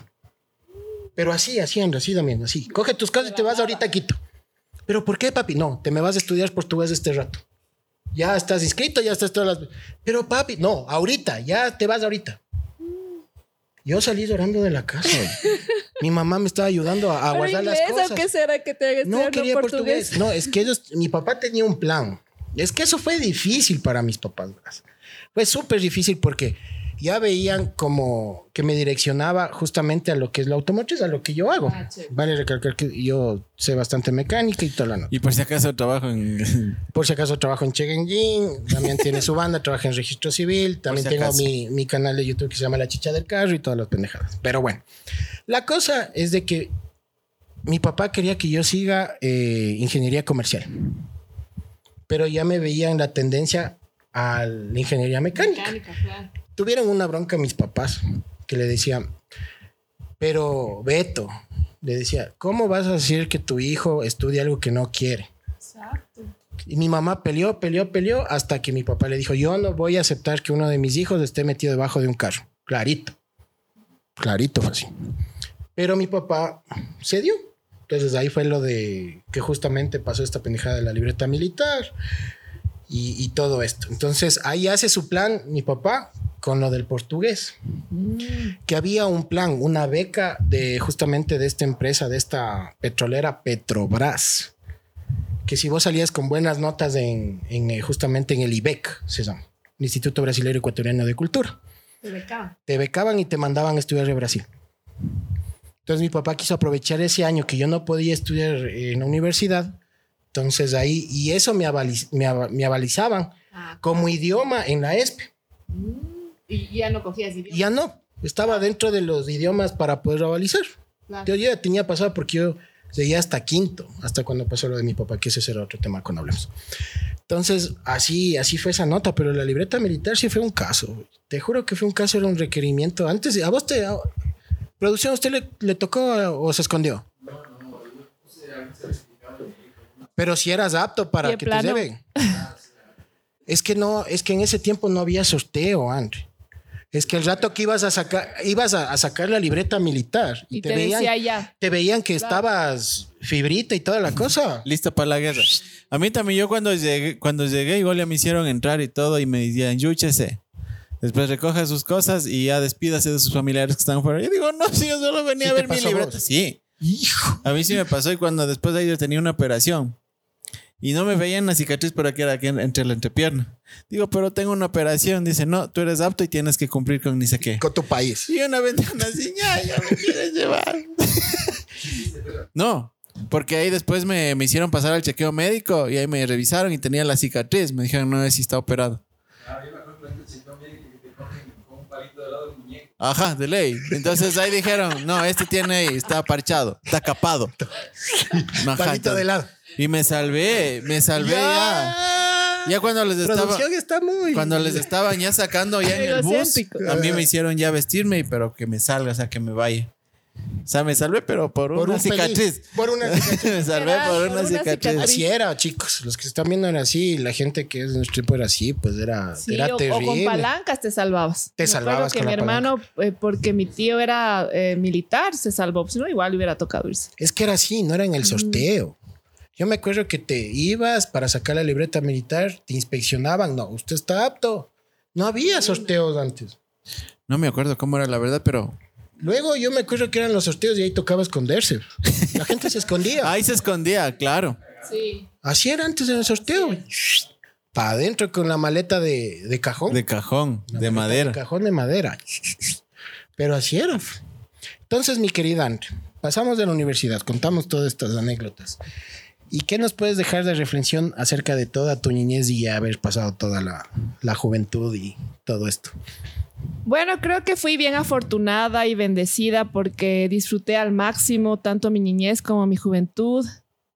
Pero así, así, André, así también, así. Coge tus cosas y te vas ahorita a Quito. ¿Pero por qué, papi? No, te me vas a estudiar portugués este rato. Ya estás inscrito, ya estás todas las... Pero papi, no, ahorita, ya te vas ahorita. Yo salí llorando de la casa. Mi mamá me estaba ayudando a, a ¿Pero guardar las inglés cosas. o qué será que te haga No quería portugués? portugués. No, es que ellos, mi papá tenía un plan. Es que eso fue difícil para mis papás. Fue súper difícil porque ya veían como que me direccionaba justamente a lo que es la automotriz, a lo que yo hago. Ah. Vale recalcar que yo sé bastante mecánica y toda la nota. Y por si acaso trabajo en. Por si acaso trabajo en Chegenjin, también tiene su banda, trabaja en registro civil, también si tengo mi, mi canal de YouTube que se llama La Chicha del Carro y todas las pendejadas. Pero bueno, la cosa es de que mi papá quería que yo siga eh, ingeniería comercial, pero ya me veía en la tendencia a la ingeniería mecánica. Mecánica, claro. Tuvieron una bronca mis papás que le decían, pero Beto, le decía, ¿cómo vas a decir que tu hijo estudie algo que no quiere? Exacto. Y mi mamá peleó, peleó, peleó hasta que mi papá le dijo, yo no voy a aceptar que uno de mis hijos esté metido debajo de un carro. Clarito. Clarito fue así. Pero mi papá cedió. Entonces ahí fue lo de que justamente pasó esta pendejada de la libreta militar. y, y todo esto. Entonces ahí hace su plan mi papá con lo del portugués. Que había un plan, una beca de justamente de esta empresa, de esta petrolera Petrobras. Que si vos salías con buenas notas en, en, eh, justamente en el IBEC, se llama, el Instituto Brasileño Ecuatoriano de Cultura te becaban y te mandaban a estudiar a Brasil. Entonces mi papá quiso aprovechar ese año que yo no podía estudiar en la universidad. Entonces ahí, y eso me, avaliz- me, ava- me avalizaban Ah, como idioma en la ESPE. Y ya no cogías idioma. Y ya no, estaba dentro de los idiomas para poder avalizar. Claro. Yo ya tenía pasado porque yo seguía hasta quinto, hasta cuando pasó lo de mi papá, que ese será otro tema cuando hablemos. Entonces, así, así fue esa nota, pero la libreta militar sí fue un caso. Te juro que fue un caso, era un requerimiento. Antes, a vos te... a- producción, ¿usted le, le tocó o se escondió? Pero si eras apto para que plano. te lleven. Es que no, es que en ese tiempo no había sorteo, André. Es que el rato que ibas a sacar, ibas a, a sacar la libreta militar y, Y te, te veían, decía ya. te veían que estabas fibrita y toda la cosa. Lista para la guerra. A mí también, yo cuando llegué, cuando llegué, igual ya me hicieron entrar y todo y me decían, yúchese. Después recoja sus cosas y ya despídase de sus familiares que están fuera. Yo digo, no, si yo solo venía ¿Sí a ver mi libreta. vos? Sí. Hijo. A mí sí me pasó y cuando después de ahí yo tenía una operación y no me veían la cicatriz por aquí era aquí en- entre la entrepierna. Digo, pero tengo una operación. Dice, no, tú eres apto y tienes que cumplir con ni sé qué. Con tu país. Y una ventana así, ya, ya me quieres llevar. no, porque ahí después me, me hicieron pasar al chequeo médico y ahí me revisaron y tenía la cicatriz. Me dijeron, no, si está operado. Ajá, de ley. Entonces ahí dijeron, no, este tiene ahí, está parchado, está capado. Ajá, Palito de lado. Y me salvé, me salvé ya. Ya cuando les estaba, está muy. cuando les estaban ya sacando ya en el bus, a mí me hicieron ya vestirme, y- pero que me salga, o sea, que me vaya. O sea, me salvé, pero por, Por una un pelín. cicatriz. Por una cicatriz. me salvé Era por por una una cicatriz. cicatriz. Así era, chicos. Los que se están viendo era así. La gente que es de nuestro tiempo era así, pues era, Sí, era o, o terrible. con palancas te salvabas. Te Me salvabas que con mi la hermano, eh, porque mi tío era eh, militar, se salvó. Si no, igual hubiera tocado irse. Es que era así, no era en el sorteo. Yo me acuerdo que te ibas para sacar la libreta militar, te inspeccionaban. No, usted está apto. No había sorteos antes. No me acuerdo cómo era la verdad, pero Luego yo me acuerdo que eran los sorteos y ahí tocaba esconderse. La gente se escondía. ahí se escondía, claro. Sí. Así era antes en el sorteo. Para adentro con la maleta de, de cajón. De cajón, La de madera. cajón de madera. Pero así era. Entonces, mi querida Andre, pasamos de la universidad, contamos todas estas anécdotas. ¿Y qué nos puedes dejar de reflexión acerca de toda tu niñez y haber pasado toda la, la juventud y todo esto? Bueno, creo que fui bien afortunada y bendecida porque disfruté al máximo tanto mi niñez como mi juventud.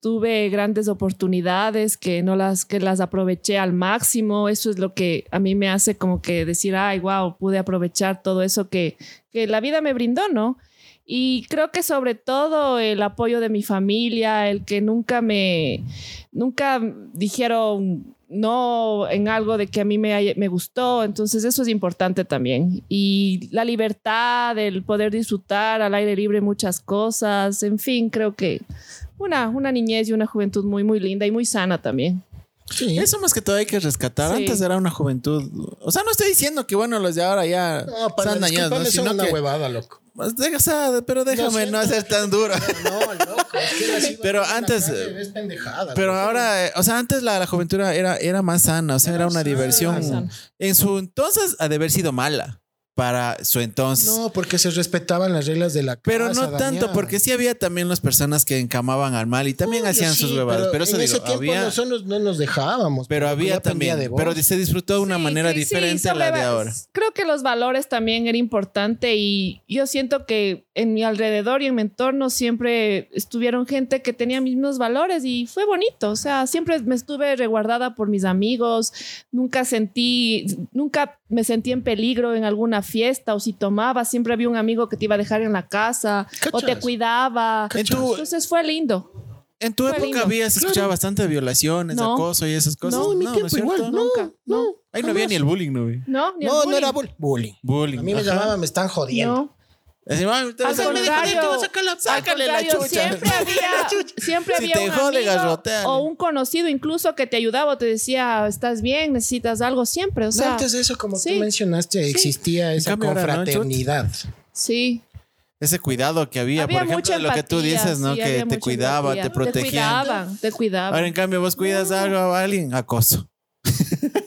Tuve grandes oportunidades que no las que las aproveché al máximo. Eso es lo que a mí me hace como que decir, ay, wow, pude aprovechar todo eso que, que la vida me brindó, ¿no? Y creo que sobre todo el apoyo de mi familia, el que nunca me, nunca dijeron no en algo de que a mí me, me gustó. Entonces eso es importante también. Y la libertad, el poder disfrutar al aire libre muchas cosas, en fin, creo que una, una niñez y una juventud muy, muy linda y muy sana también. Sí. Eso más que todo hay que rescatar. Sí. Antes era una juventud. O sea, no estoy diciendo que bueno, los de ahora ya No, para están dañados, ¿no? Sino una que- huevada, loco. Pues, deja- o sea, pero déjame no siento. ser tan duro. No, loco. es que así va Pero antes, Pero ahora, eh, o sea, antes la, la juventud era, era más sana, o sea, era una sana. diversión. En su entonces ha de haber sido mala para su entonces. No, porque se respetaban las reglas de la casa. pero no tanto, porque sí había también las personas que encamaban al mal y también hacían sí, sus huevadas. Pero, eso en digo, ese tiempo había, nosotros no nos dejábamos. pero había también, de pero se disfrutó de una Sí, manera sí, sí, diferente a la de ahora. Creo que los valores también era importante y yo siento que en mi alrededor y en mi entorno siempre estuvieron gente que tenía mis mismos valores y fue bonito. O sea, siempre me estuve resguardada por mis amigos, nunca sentí, nunca me sentí en peligro en alguna fiesta o si tomaba, siempre había un amigo que te iba a dejar en la casa o te cuidaba. En tu, Entonces fue lindo. en tu fue época lindo. había, se escuchaba bastante violaciones, No. acoso y esas cosas. No, en mi ¿no tiempo es cierto? igual, no, Nunca, no. no. Ahí no había ni el bullying, no. No, ni el No, no bullying. era bull- bullying. Bullying. A mí me llamaban, me están jodiendo. Decimos, "Ay, te Al contrario, te voy a sacar la- al sácale la chucha. Siempre había, siempre Si había un jode, amigo garroteale. o un conocido incluso que te ayudaba o te decía, estás bien, necesitas algo siempre. O sea, Antes de eso, como sí. tú mencionaste, existía esa cambio ahora, ¿no, Chut? confraternidad. sí. Ese cuidado que había, había por ejemplo, lo que tú dices, ¿no? sí, que te cuidaba, empatía. te protegían. Te cuidaban, te cuidaban. Ahora, en cambio, vos cuidas algo a alguien, acoso.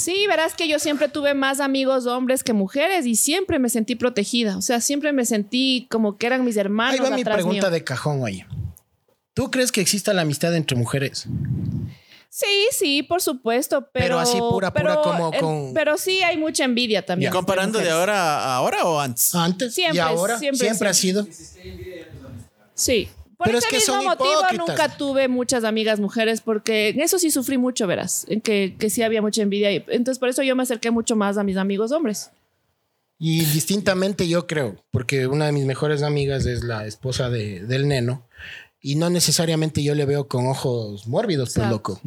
Sí, verás que yo siempre tuve más amigos hombres que mujeres y siempre me sentí protegida. O sea, siempre me sentí como que eran mis hermanos. Ahí va mi pregunta mío. de cajón, oye. ¿Tú crees que exista la amistad entre mujeres? Sí, sí, por supuesto, pero... Pero así pura, pura como eh, con- Pero sí hay mucha envidia ¿Y también. comparando de ahora a ahora o antes? Antes y Siempre, ahora siempre, siempre, ha sido. Sí. Por Pero es ese que mismo son motivo hipócritas. nunca tuve muchas amigas mujeres porque en eso sí sufrí mucho, verás, en que, que sí había mucha envidia. y- Entonces por eso yo me acerqué mucho más a mis amigos hombres. Y distintamente yo creo, porque una de mis mejores amigas es la esposa de- del neno, y no necesariamente yo le veo con ojos mórbidos, pues loco.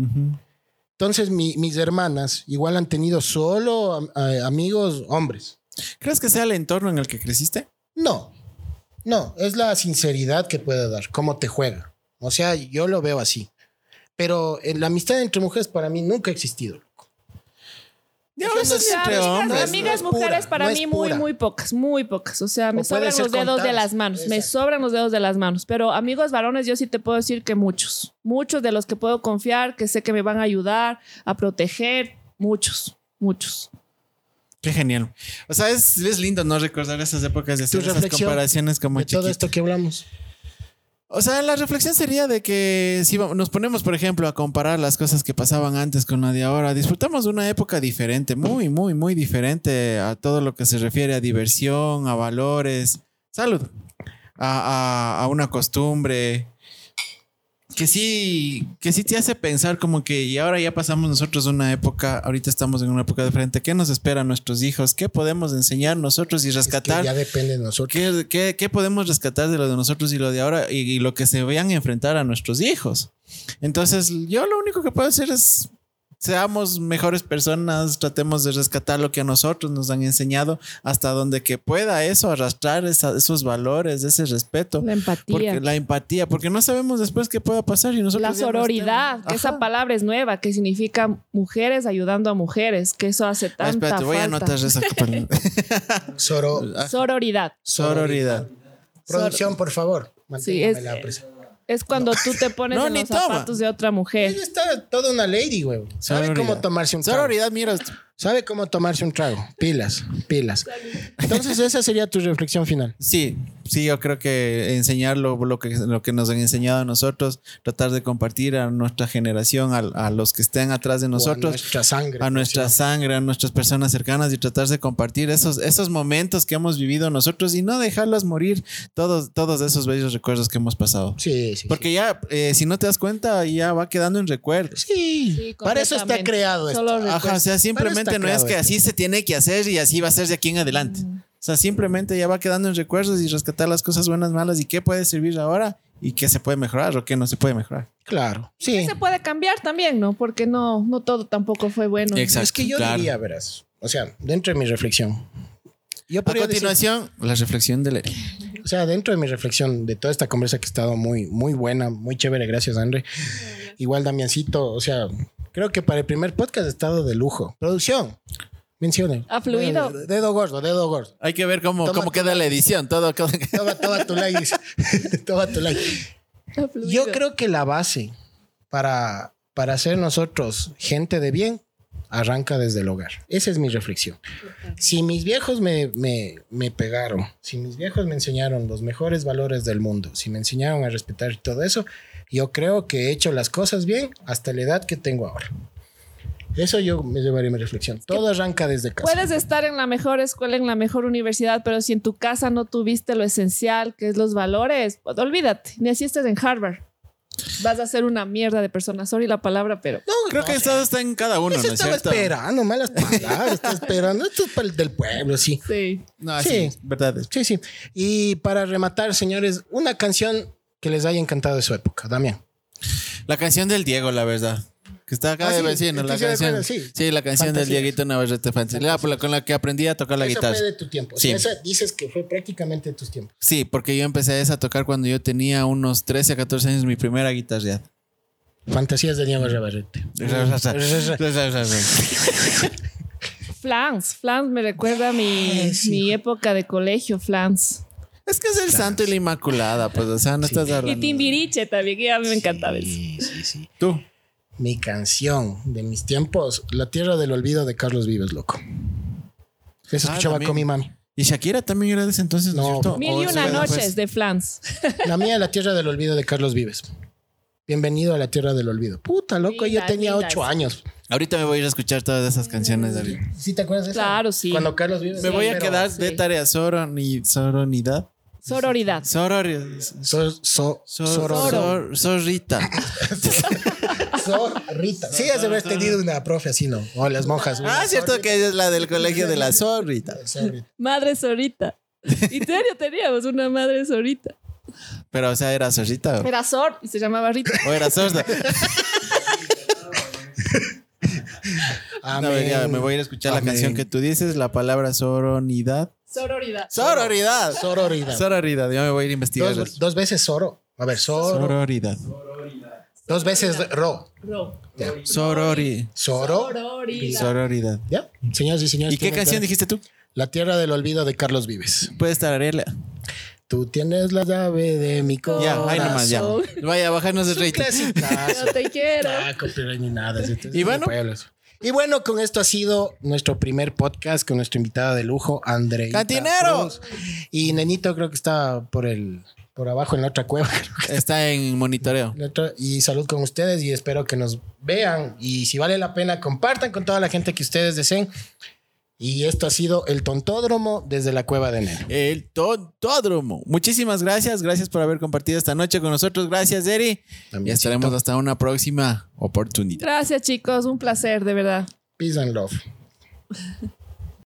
Entonces mi- mis hermanas igual han tenido solo a- amigos hombres. ¿Crees que sea el entorno en el que creciste? No, no, es la sinceridad que puede dar, cómo te juega. O sea, yo lo veo así. Pero eh, la amistad entre mujeres para mí nunca ha existido. Eso a veces no entre amigas, hombres. no amigas pura, mujeres para no mí muy, muy pocas, muy pocas. O sea, me O sobran los dedos de las manos, me Exacto. sobran los dedos de las manos. Pero amigos varones yo sí te puedo decir que muchos, muchos de los que puedo confiar, que sé que me van a ayudar a proteger, muchos, muchos. Qué genial. O sea, es, es lindo no recordar esas épocas de hacer esas comparaciones como de todo esto que hablamos. O sea, la reflexión sería de que si nos ponemos, por ejemplo, a comparar las cosas que pasaban antes con la de ahora, disfrutamos de una época diferente, muy, muy, muy diferente a todo lo que se refiere a diversión, a valores, salud, a, a- a una costumbre. Que sí, que sí te hace pensar como que y ahora ya pasamos nosotros una época, ahorita estamos en una época diferente, ¿qué nos espera a nuestros hijos? ¿Qué podemos enseñar nosotros y Es que rescatar? ya depende de nosotros. ¿Qué, qué, qué podemos rescatar de lo de nosotros y lo de ahora y, y lo que se vayan a enfrentar a nuestros hijos? Entonces, yo lo único que puedo decir es seamos mejores personas, tratemos de rescatar lo que a nosotros nos han enseñado hasta donde que pueda eso, arrastrar esa- esos valores, ese respeto. La empatía. Porque, la empatía, porque no sabemos después qué pueda pasar y nosotros La sororidad, que esa palabra es nueva, que significa mujeres ayudando a mujeres, que eso hace Ah, tanta espérate, voy a falta. anotar esa palabra. Soro, Sororidad. Sororidad. producción, por favor. Sí, es- manténgame la presa. Es cuando tú te pones No, en los toma. zapatos de otra mujer. Ella está toda una lady, güey. Sabe Sororidad. cómo tomarse un trago. Sororidad, mira. Sabe cómo tomarse un trago. Pilas, pilas. Entonces, esa sería tu reflexión final. Sí, sí, yo creo que enseñar lo, lo que, lo que nos han enseñado a nosotros, tratar de compartir a nuestra generación, a, a los que estén atrás de O a nosotros, nuestra sangre. a nuestra pues, sangre, a nuestras personas cercanas y tratar de compartir esos, esos momentos que hemos vivido nosotros y no dejarlas morir todos, todos esos bellos recuerdos que hemos pasado. Sí, sí. Porque ya, eh, si no te das cuenta, ya va quedando en recuerdos. Sí, Sí, para eso está creado esto. Solo Ajá, o sea, simplemente está no es que así se tiene que hacer y así va a ser de aquí en adelante. O sea, simplemente ya va quedando en recuerdos y rescatar las cosas buenas, malas y qué puede servir ahora y qué se puede mejorar o qué no se puede mejorar. Claro, sí. Se puede cambiar también, ¿no? Porque no, no todo tampoco fue bueno. Exacto. Es que yo claro. diría, verás, o sea, dentro de mi reflexión. Yo A podría decir- continuación, la reflexión de Leri. o sea, dentro de mi reflexión de toda esta conversa que ha estado muy, muy buena, muy chévere, gracias, André. Igual, Damiancito, o sea, creo que para el primer podcast ha estado de lujo. Producción, mencione. Ha fluido. Eh, Dedo gordo, dedo gordo. Hay que ver cómo, Toma cómo queda la edición. Todo, todo- Toma, toma tu like. toma tu like. Yo creo que la base para, para ser nosotros gente de bien arranca desde el hogar. Esa es mi reflexión. Si mis viejos me, me, me pegaron, si mis viejos me enseñaron los mejores valores del mundo, si me enseñaron a respetar y todo eso, yo creo que he hecho las cosas bien hasta la edad que tengo ahora. Eso yo me llevaría mi reflexión. Todo arranca desde casa. Puedes estar en la mejor escuela, en la mejor universidad, pero si en tu casa no tuviste lo esencial, que es los valores, pues, olvídate, ni así estés en Harvard. Vas a ser una mierda de persona. Sorry la palabra, pero No, Creo no, que eso está en cada uno, Eso ¿no es estaba cierto? esperando, malas palabras, estaba esperando. Esto es del pueblo, sí. sí. No, Sí. sí, es verdad. Sí, sí. Y para rematar, señores, una canción que les haya encantado de su época, Damián. La canción del Diego, la verdad. que está acá Ah, de sí, vecino, la canción. acuerdo, Sí. sí. la canción del. Dieguito Navarrete Fantasy. La, por la- con la que aprendí a tocar la guitarra. fue de tu tiempo. Sí. Esa dices que fue prácticamente de tus tiempos. Sí, porque yo empecé esa a tocar cuando yo tenía unos 13 a 14 años, mi primera guitarra. Fantasías de Diego Rabarrete. Flans, Flans me recuerda a mi, Ay, mi época de colegio, Flans. Es que es el santo y la inmaculada, pues, o sea, no estás hablando. Y Timbiriche también, que a mí me encantaba eso. Sí, sí, sí. Tú. Mi canción de mis tiempos, La Tierra del Olvido de Carlos Vives, loco. Eso Ah, escuchaba también. con mi mami. Y Shakira también era de ese entonces, ¿no, No, es cierto? Mil ¿O y eso una noches después? de Flans. La mía, La Tierra del Olvido de Carlos Vives. Bienvenido a la Tierra del Olvido. Puta, loco, yo Lindas, tenía ocho años. Ahorita me voy a ir a escuchar todas esas canciones. David. ¿Sí te acuerdas de eso? Claro, sí. Cuando Carlos Vives... Me voy a quedar de sí. tarea soroni- soronidad. Sororidad. Sororidad. So, so, Sor- sor- Sorrita. Zorrita. Sí, has de haber tenido una profe así, ¿no? O las monjas. Ah, cierto zorrita. que ella es la del colegio de la zorrita. Zorrita. Madre Sorita. En serio teníamos una madre Sorita. Pero, o sea, ¿era zorrita o- Era Sor y se llamaba Rita. o era sorda? No, me voy a ir a escuchar la canción que tú dices, la palabra soronidad. Sororidad. Sororidad. Sororidad. Sororidad. Yo me voy a ir a investigar. Dos, dos veces soro. A ver, soro. Sororidad. Dos veces ro. Ro. Ya. Sorori. Soro. Sororidad. Sororidad. ¿Ya? Señoras y señores. ¿Y qué canción dijiste tú? La Tierra del Olvido de Carlos Vives. Puedes tararearla. Tú tienes la llave de mi corazón. Ya, ahí nomás, ya. Vaya, bajarnos el rating. Yo te quiero. Ah, copyright ni nada. entonces, Y bueno. Y bueno, con esto ha sido nuestro primer podcast con nuestra invitada de lujo, André. ¡Cantinero! Y Nenito creo que está por el por abajo en la otra cueva. Está en monitoreo. Y salud con ustedes y espero que nos vean. Y si vale la pena, compartan con toda la gente que ustedes deseen. Y esto ha sido el Tontódromo desde la cueva de Neno. El Tontódromo. Muchísimas gracias. Gracias por haber compartido esta noche con nosotros. Gracias, Eri. También, Y estaremos Chito. hasta una próxima oportunidad. Gracias, chicos. Un placer, de verdad. Peace and love.